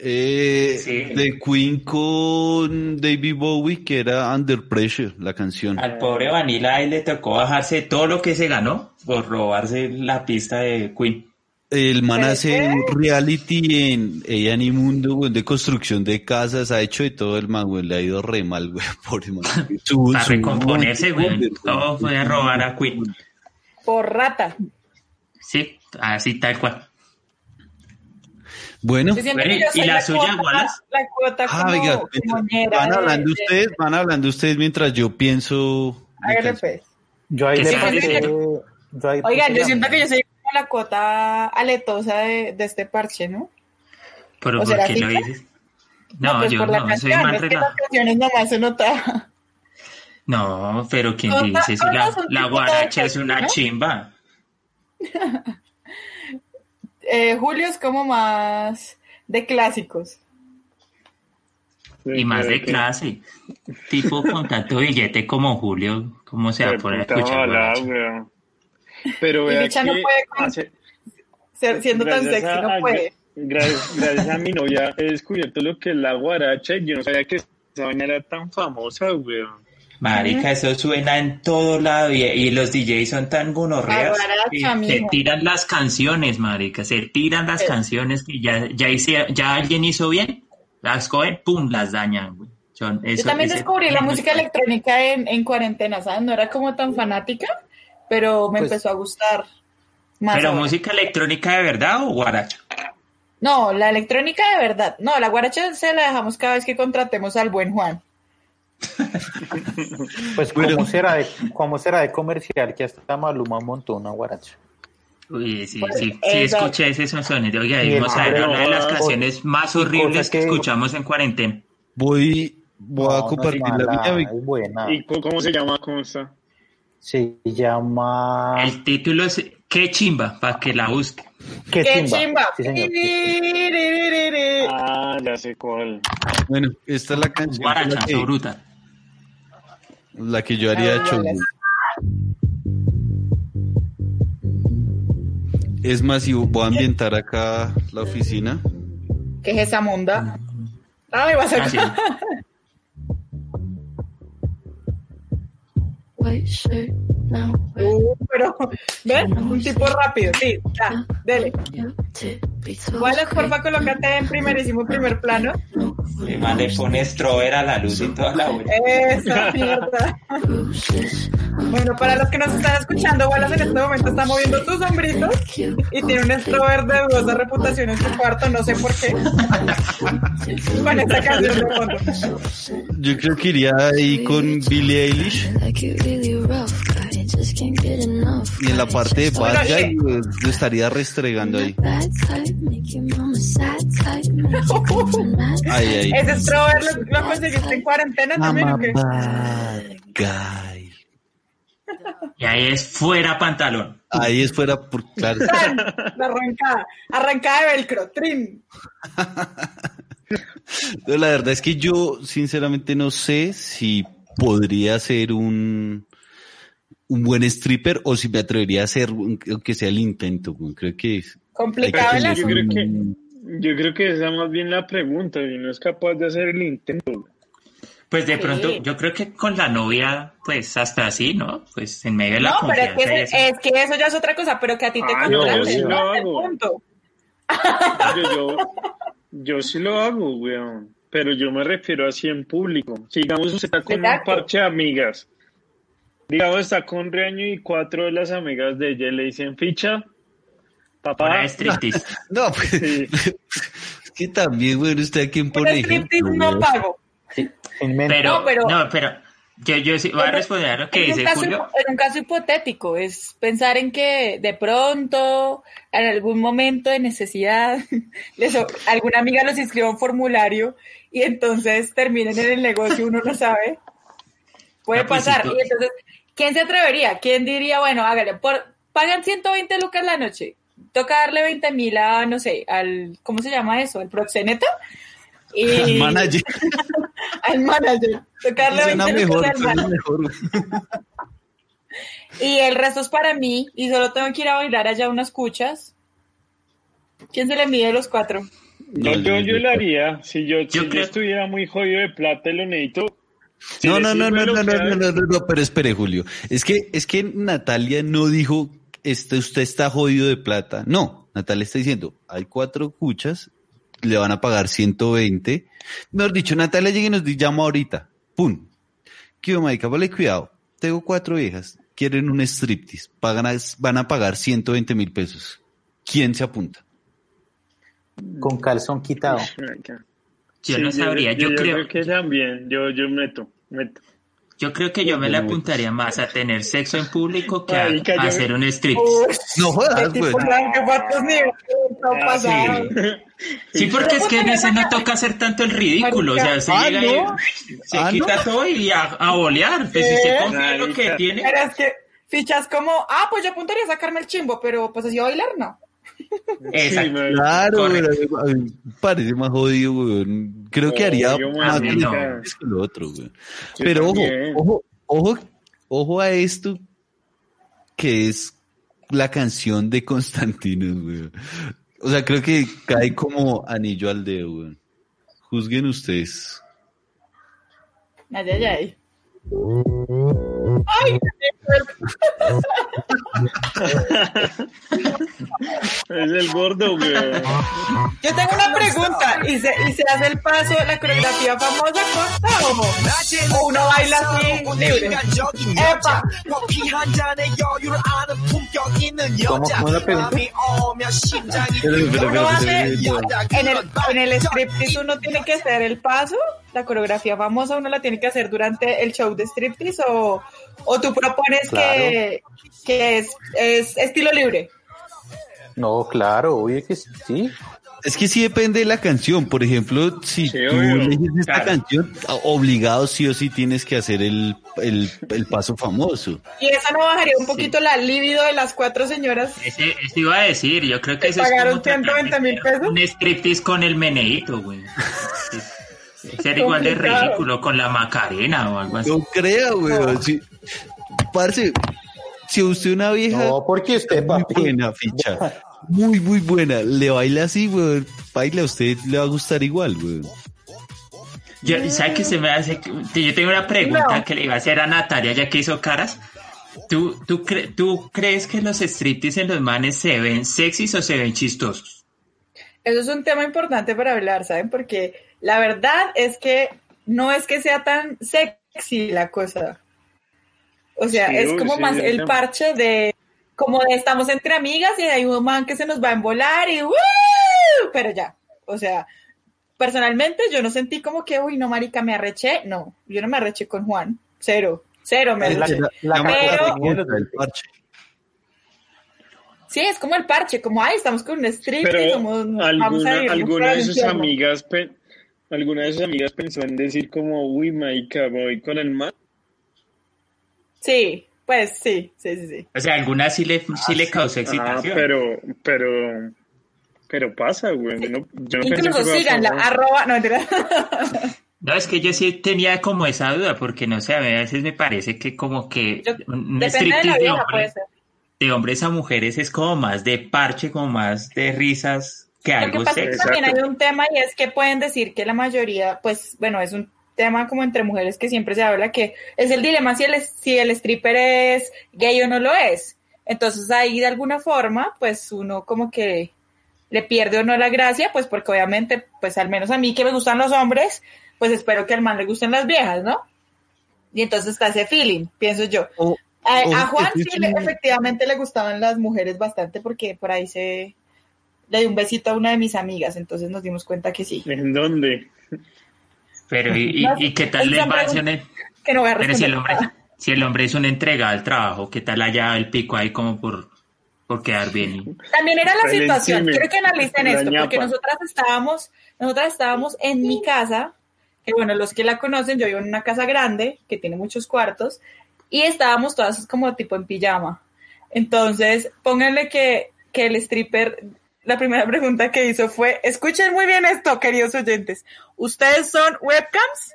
Speaker 2: Eh,
Speaker 5: Sí.
Speaker 2: De Queen con David Bowie, que era Under Pressure, la canción.
Speaker 5: Al pobre Vanilla ahí le tocó bajarse todo lo que se ganó por robarse la pista de Queen.
Speaker 2: El man
Speaker 3: ¿Pero
Speaker 2: hace un reality en Ella y Mundo, güey, de construcción de casas, ha hecho de todo el man, güey, le ha ido re mal, güey, <laughs> pobre man. Su-
Speaker 5: Para
Speaker 2: su-
Speaker 5: recomponerse, güey.
Speaker 2: güey.
Speaker 5: Todo fue a robar a Queen.
Speaker 3: Por rata.
Speaker 5: Sí, así tal cual.
Speaker 2: Bueno,
Speaker 3: Yo que
Speaker 5: ¿y la suya, Wallace?
Speaker 3: La cuota
Speaker 2: ah,
Speaker 3: como
Speaker 2: van hablando
Speaker 3: de-
Speaker 2: ustedes, van hablando ustedes mientras yo pienso.
Speaker 3: Hágale pues.
Speaker 4: Yo ahí le
Speaker 5: se
Speaker 4: pasé.
Speaker 5: parece.
Speaker 4: yo ahí
Speaker 3: Oigan, yo siento que yo soy como la cuota aletosa de, de este parche, ¿no?
Speaker 5: Pero
Speaker 3: ¿O
Speaker 5: ¿por
Speaker 3: será
Speaker 5: qué lo dices? No,
Speaker 3: pues
Speaker 5: yo
Speaker 3: por la
Speaker 5: no, soy más
Speaker 3: es que las
Speaker 5: relajado.
Speaker 3: canciones nomás se nota.
Speaker 5: No, pero ¿quién
Speaker 3: Todas-
Speaker 5: dice? La, la guaracha es una chimba. <laughs>
Speaker 3: Eh, Julio es como más de clásicos.
Speaker 5: Y más de clase. Tipo con tanto billete como Julio, ¿cómo se va a
Speaker 6: Qué
Speaker 5: poner a
Speaker 6: puta
Speaker 5: escuchar
Speaker 6: mala. Pero
Speaker 3: Y
Speaker 6: vea
Speaker 3: Licha no
Speaker 6: que
Speaker 3: puede con-
Speaker 6: hace-
Speaker 3: Ser- siendo tan sexy,
Speaker 6: a-
Speaker 3: no puede.
Speaker 6: Gracias, gracias a mi novia he descubierto lo que es la guaracha y yo no sabía que esa vaina era tan famosa, weón.
Speaker 5: Marica, eso suena en todo lado y, y los DJs son tan gonorreas
Speaker 3: La guaracha,
Speaker 5: que se tiran las canciones, marica, se tiran las canciones que ya, ya, hice- ya alguien hizo bien, las cogen, pum, las dañan, güey. Son-
Speaker 3: Yo también
Speaker 5: ese-
Speaker 3: descubrí la música electrónica en, en cuarentena, ¿sabes? No era como tan fanática, pero me
Speaker 4: Pues-
Speaker 3: empezó a gustar más.
Speaker 5: ¿Pero
Speaker 3: ahora.
Speaker 5: música electrónica de verdad o guaracha?
Speaker 3: No, la electrónica de verdad. No, la guaracha se la dejamos cada vez que contratemos al buen Juan. <laughs>
Speaker 4: Pues, ¿cómo, será de, ¿cómo será de comercial que hasta Maluma montó una guaracha?
Speaker 5: Uy, sí,
Speaker 3: Pues,
Speaker 5: sí, sí escuché ese sonido. Oiga,
Speaker 4: Y
Speaker 5: vamos a ver una de las
Speaker 6: o-
Speaker 5: canciones más horribles que
Speaker 4: que-
Speaker 5: escuchamos en cuarentena.
Speaker 2: Voy, voy a
Speaker 4: No, no
Speaker 2: compartir
Speaker 4: es
Speaker 2: la
Speaker 4: mala,
Speaker 2: mía.
Speaker 4: buena.
Speaker 6: ¿Y cómo se llama? ¿Cómo está?
Speaker 4: Se llama...
Speaker 5: El título es Qué chimba, para que la busque.
Speaker 4: ¿Qué,
Speaker 3: ¡Qué
Speaker 4: chimba?
Speaker 3: chimba!
Speaker 4: Sí.
Speaker 6: Ah, ya sé cuál.
Speaker 2: Bueno, esta es la canción la
Speaker 5: Guaracha,
Speaker 2: que,
Speaker 5: bruta.
Speaker 2: La que yo haría
Speaker 3: Ah,
Speaker 2: show.
Speaker 3: las-
Speaker 2: Es más, y voy a ambientar acá la oficina.
Speaker 3: ¿Qué es esa monda? Ay, vas a...
Speaker 5: Ah,
Speaker 10: shirt, <laughs> now
Speaker 3: Uh, pero, ¿ven? Un tipo rápido. Sí, ya, dele. Igual, porfa, colócate en primerísimo primer plano.
Speaker 5: Le man le pone strober a la luz y toda la vuelta.
Speaker 3: Esa mierda. Bueno, para los que nos están escuchando, Wallace en este momento está moviendo sus sombritos y tiene un extrovert de dudosa reputación en su cuarto, no sé por qué. Con esta canción de fondo.
Speaker 2: Yo creo que iría ahí con Billie Eilish. Y en la parte de Bad Guy, lo estaría restregando ahí.
Speaker 10: Bad type, make your mama sad type, make your girlfriend <laughs> mad
Speaker 2: Ahí, ahí.
Speaker 3: ¿Ese extrovert lo, lo conseguiste en cuarentena también o qué?
Speaker 2: Bad Guy.
Speaker 5: Y ahí es fuera pantalón.
Speaker 2: Ahí es fuera, por, claro. <laughs>
Speaker 3: Arrancada, arrancada de velcro, trin.
Speaker 2: No, La verdad es que yo sinceramente no sé si podría ser un, un buen stripper o si me atrevería a hacer, aunque sea el intento. Creo que es-
Speaker 3: Complicado
Speaker 2: que
Speaker 6: Yo creo que, yo creo que esa es más bien la pregunta y no es capaz de hacer el intento.
Speaker 5: Pues de
Speaker 3: Sí.
Speaker 5: pronto, yo creo que con la novia, pues hasta así, ¿no? Pues en medio de la
Speaker 3: No, pero es que, es que eso ya es otra cosa, pero que a ti te
Speaker 6: Ah, no, yo sí lo hago.
Speaker 3: punto.
Speaker 6: Yo, yo, yo sí lo hago, weón. Pero yo me refiero así en público. Si digamos usted está con
Speaker 3: Exacto.
Speaker 6: un parche de amigas. Digamos está con Reaño y cuatro de las amigas de ella le dicen ficha.
Speaker 5: Para
Speaker 6: Papá.
Speaker 5: striptease. <laughs>
Speaker 2: No, pues,
Speaker 6: Sí.
Speaker 2: es que también, bueno, usted a quién pone
Speaker 3: striptease
Speaker 2: ejemplo.
Speaker 3: no pago.
Speaker 4: Inventa.
Speaker 5: Pero,
Speaker 3: No, pero-
Speaker 5: no, pero yo, yo sí voy a responder a lo que dice
Speaker 3: caso
Speaker 5: Julio.
Speaker 3: En un caso hipotético, es pensar en que de pronto, en algún momento de necesidad, <laughs> les, o- alguna amiga los inscriba a un formulario y entonces terminen en el negocio, uno no sabe. Puede
Speaker 5: No, pues,
Speaker 3: pasar.
Speaker 5: sí, tú-
Speaker 3: Y entonces, ¿quién se atrevería? ¿Quién diría, bueno, hágale, por, pagan 120 lucas la noche, toca darle 20 mil a, no sé, al, ¿cómo se llama eso? ¿Al proxeneta? Y, <laughs>
Speaker 2: Al manager. <laughs>
Speaker 3: al manager. Toca darle
Speaker 2: Suena
Speaker 3: 20
Speaker 2: mejor,
Speaker 3: lucas al
Speaker 2: mejor. <laughs>
Speaker 3: Y el resto es para mí y solo tengo que ir a bailar allá unas cuchas. ¿Quién se le mide los cuatro?
Speaker 6: Yo,
Speaker 2: No,
Speaker 6: yo,
Speaker 2: yo-
Speaker 6: lo haría. Si yo, si yo estuviera muy jodido de plata y lo necesito. Si
Speaker 2: No, no, no, no, no, no, no, no, no, no, pero espere, Julio. Es que, es que Natalia no dijo, este, usted está jodido de plata. No, Natalia está diciendo, hay cuatro cuchas, le van a pagar 120. Mejor dicho, Natalia llega y nos llama ahorita. Pum. ¿Qué marica? Vale, cuidado. Tengo cuatro hijas, quieren un striptease, pagan a- van a pagar 120 mil pesos. ¿Quién se apunta?
Speaker 4: Con calzón quitado.
Speaker 5: Yo
Speaker 6: Sí,
Speaker 5: no sabría, yo, creo,
Speaker 6: que también. Yo, yo meto, meto.
Speaker 5: yo creo que yo me le apuntaría más a tener sexo en público que a, hacer un strip.
Speaker 2: No jodas,
Speaker 3: tipo
Speaker 2: güey.
Speaker 6: Ah. <laughs>
Speaker 5: Sí, porque es que en ese no toca hacer tanto el ridículo, o sea, se
Speaker 2: Ah,
Speaker 5: llega
Speaker 2: ¿no?
Speaker 5: y se
Speaker 2: Ah,
Speaker 5: quita
Speaker 2: ¿no?
Speaker 5: todo y a, a bolear, pues si se
Speaker 3: ¿Qué?
Speaker 5: confía en lo que tiene.
Speaker 3: Pero es que fichas como, ah, pues yo apuntaría a sacarme el chimbo, pero pues así a bailar no.
Speaker 5: Exacto.
Speaker 6: man.
Speaker 2: Claro, parece más jodido, güey. Creo que haría más que lo otro, güey.
Speaker 6: Yo
Speaker 2: Pero ojo, ojo, ojo, ojo a esto que es la canción de Constantino, güey. O sea, creo que cae como anillo al dedo, güey. Juzguen ustedes.
Speaker 3: Ay, ay, ay. Ay,
Speaker 6: Es el gordo, güey.
Speaker 3: yo tengo una pregunta. ¿Y se, ¿Y se hace el paso, la coreografía famosa, Costa, o no? ¿O uno baila así, libre? ¡Epa!
Speaker 4: ¿Cómo, cómo la pregunta?
Speaker 3: Uno hace, en el, en el striptease uno tiene que hacer el paso, la coreografía famosa uno la tiene que hacer durante el show de striptease o, o tú propones que, que es, es estilo libre.
Speaker 4: No, claro, oye que sí.
Speaker 2: Es que sí depende de la canción. Por ejemplo, si
Speaker 6: Sí,
Speaker 2: tú eliges esta
Speaker 5: Claro.
Speaker 2: canción, obligado sí o sí tienes que hacer el, el, el paso famoso.
Speaker 3: Y eso no bajaría un poquito la libido de las cuatro señoras.
Speaker 5: Ese, ese iba a decir, yo creo que
Speaker 3: ¿Te
Speaker 5: eso es
Speaker 3: pagaron
Speaker 5: como tratar de
Speaker 3: 120 mil
Speaker 5: hacer
Speaker 3: pesos?
Speaker 5: Un striptease con el meneíto, güey. Sí. <laughs> Ser igual de ridículo con la Macarena o algo así.
Speaker 2: No crea, weón. Si, parce, si usted una vieja
Speaker 4: No, porque usted,
Speaker 2: muy
Speaker 4: papi.
Speaker 2: buena ficha, muy, muy buena, le baila así, weón, baila a usted le va a gustar igual, weón.
Speaker 5: Yo, ¿Sabes qué se me hace? que- Yo tengo una pregunta
Speaker 3: No.
Speaker 5: que le iba a hacer a Natalia ya que hizo caras. ¿Tú, tú, cre- ¿Tú crees que los striptease en los manes se ven sexys o se ven chistosos?
Speaker 3: Eso es un tema importante para hablar, ¿saben? Porque la verdad es que no es que sea tan sexy la cosa. O sea,
Speaker 6: Sí,
Speaker 3: es como
Speaker 6: sí,
Speaker 3: más
Speaker 6: el tema.
Speaker 3: parche de como de estamos entre amigas y hay un man que se nos va a embolar y ¡uh! pero ya. O sea, personalmente yo no sentí como que, uy, no, marica, me arreché. No, yo no me arreché con Juan. Cero. Cero me
Speaker 4: La-
Speaker 3: arreché.
Speaker 4: la-
Speaker 3: Pero-
Speaker 2: el parche.
Speaker 3: Sí, es como el parche, como, ay, estamos con un strip y
Speaker 6: Pero
Speaker 3: somos, vamos a
Speaker 6: alguna,
Speaker 3: irnos
Speaker 6: alguna de sus amigas, pe- alguna de sus amigas pensó en decir como, uy, marica, voy con el man.
Speaker 3: Sí, pues sí, sí, sí, sí.
Speaker 5: O sea, alguna sí le, sí le causó
Speaker 6: Ah,
Speaker 5: excitación.
Speaker 6: pero, pero, pero pasa, güey. No, yo no
Speaker 3: Incluso
Speaker 6: que
Speaker 3: síganla, arroba, no mentira.
Speaker 5: No, es que yo sí tenía como esa duda, porque no sé, a veces me parece que como que
Speaker 3: Yo-
Speaker 5: un
Speaker 3: de
Speaker 5: striptease de,
Speaker 3: vieja, puede
Speaker 5: hombres,
Speaker 3: ser.
Speaker 5: de hombres a mujeres es como más de parche, como más de risas que
Speaker 3: Lo que
Speaker 5: algo
Speaker 3: pasa es que también hay un tema y es que pueden decir que la mayoría, pues, bueno, es un tema como entre mujeres que siempre se habla que es el dilema si el, si el stripper es gay o no lo es. Entonces ahí de alguna forma, pues uno como que le pierde o no la gracia, pues porque obviamente, pues al menos a mí que me gustan los hombres, pues espero que al man le gusten las viejas, ¿no? Y entonces está ese feeling, pienso yo. A, Juan sí le- efectivamente le gustaban las mujeres bastante porque por ahí se le di un besito a una de mis amigas, entonces nos dimos cuenta que sí.
Speaker 6: ¿En dónde?
Speaker 5: Pero ¿y, y,
Speaker 3: No,
Speaker 5: y qué tal le va el-
Speaker 3: Que no voy a
Speaker 5: Pero si el hombre, si el hombre es un entregado al trabajo, ¿qué tal allá el pico ahí como por, por quedar bien?
Speaker 3: También era la situación, quiero que analicen
Speaker 6: la
Speaker 3: esto, porque nosotras estábamos, nosotras estábamos en mi casa, que bueno, los que la conocen, yo vivo en una casa grande, que tiene muchos cuartos, y estábamos todas como tipo en pijama. Entonces, pónganle que, que el stripper, la primera pregunta que hizo fue, escuchen muy bien esto, queridos oyentes, ¿ustedes son webcams?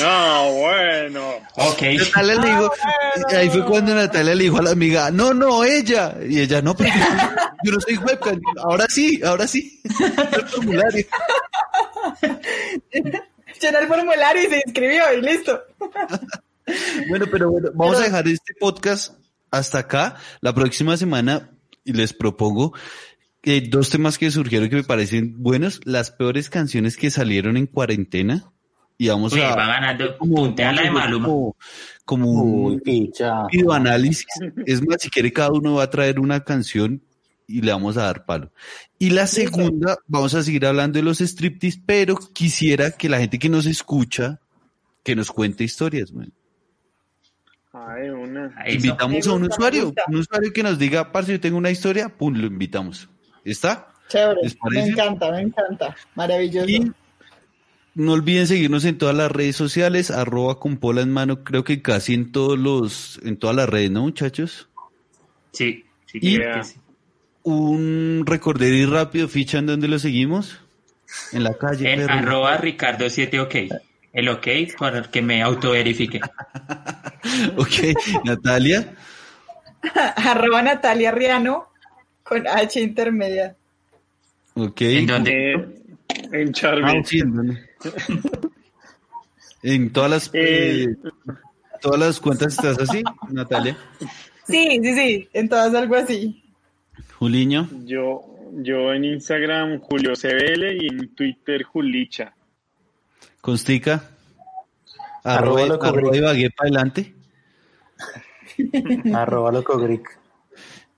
Speaker 6: No, bueno.
Speaker 5: Ok.
Speaker 2: Natalia le dijo, ahí fue cuando Natalia le dijo a la amiga, no, no, ella. Y ella, no, pero yo, yo no soy webcam. Ahora sí, ahora sí. El formulario. <laughs>
Speaker 3: Llena el formulario y se inscribió y listo.
Speaker 2: Bueno, pero bueno, vamos a dejar este podcast hasta acá. La próxima semana y les propongo eh, dos temas que surgieron que me parecen buenos. Las peores canciones que salieron en cuarentena. Y vamos
Speaker 5: Uy,
Speaker 2: a
Speaker 5: va ganando.
Speaker 2: como,
Speaker 5: Puntea la de
Speaker 2: a
Speaker 5: Maluma.
Speaker 2: como, como
Speaker 4: Uy,
Speaker 2: un
Speaker 4: picha.
Speaker 2: videoanálisis. Es más, si quiere cada uno va a traer una canción y le vamos a dar palo. Y la segunda, vamos a seguir hablando de los striptease, pero quisiera que la gente que nos escucha, que nos cuente historias, güey.
Speaker 6: Ay, una.
Speaker 5: Eso.
Speaker 2: Invitamos a un usuario, un usuario que nos diga, parce, yo tengo una historia, pum, lo invitamos. ¿Está?
Speaker 3: Chévere.
Speaker 2: ¿Les
Speaker 3: Me encanta, me encanta. Maravilloso.
Speaker 2: Y no olviden seguirnos en todas las redes sociales, arroba con pola en mano, creo que casi en todos los, en todas las redes, ¿no, muchachos?
Speaker 5: Sí, sí,
Speaker 2: Y-
Speaker 5: creo que sí.
Speaker 2: Un recorderis rápido, ficha en donde lo seguimos. En la calle.
Speaker 5: En arroba Ricardo 7 OK. El OK para que me autoverifique. <laughs> <laughs>
Speaker 2: Ok, Natalia. <laughs>
Speaker 3: Arroba Natalia Riano con H intermedia.
Speaker 2: Ok.
Speaker 5: ¿En dónde?
Speaker 6: Eh, en
Speaker 2: Ah,
Speaker 6: Charlie.
Speaker 2: sí, ¿en dónde? <laughs> En todas las,
Speaker 6: Eh,
Speaker 2: eh, todas las cuentas estás así, Natalia.
Speaker 3: Sí, sí, sí, en todas algo así.
Speaker 2: Juliño.
Speaker 6: Yo, yo en Instagram Julio CBL y en Twitter Julicha.
Speaker 2: Constica.
Speaker 4: Arroba
Speaker 2: Arroba,
Speaker 4: loco
Speaker 2: arroba. Ibagué para adelante. <laughs>
Speaker 4: Arroba loco Grick.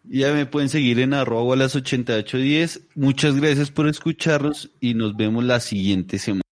Speaker 2: Ya me pueden seguir en arroba las 8810. Muchas gracias por escucharnos y nos vemos la siguiente semana.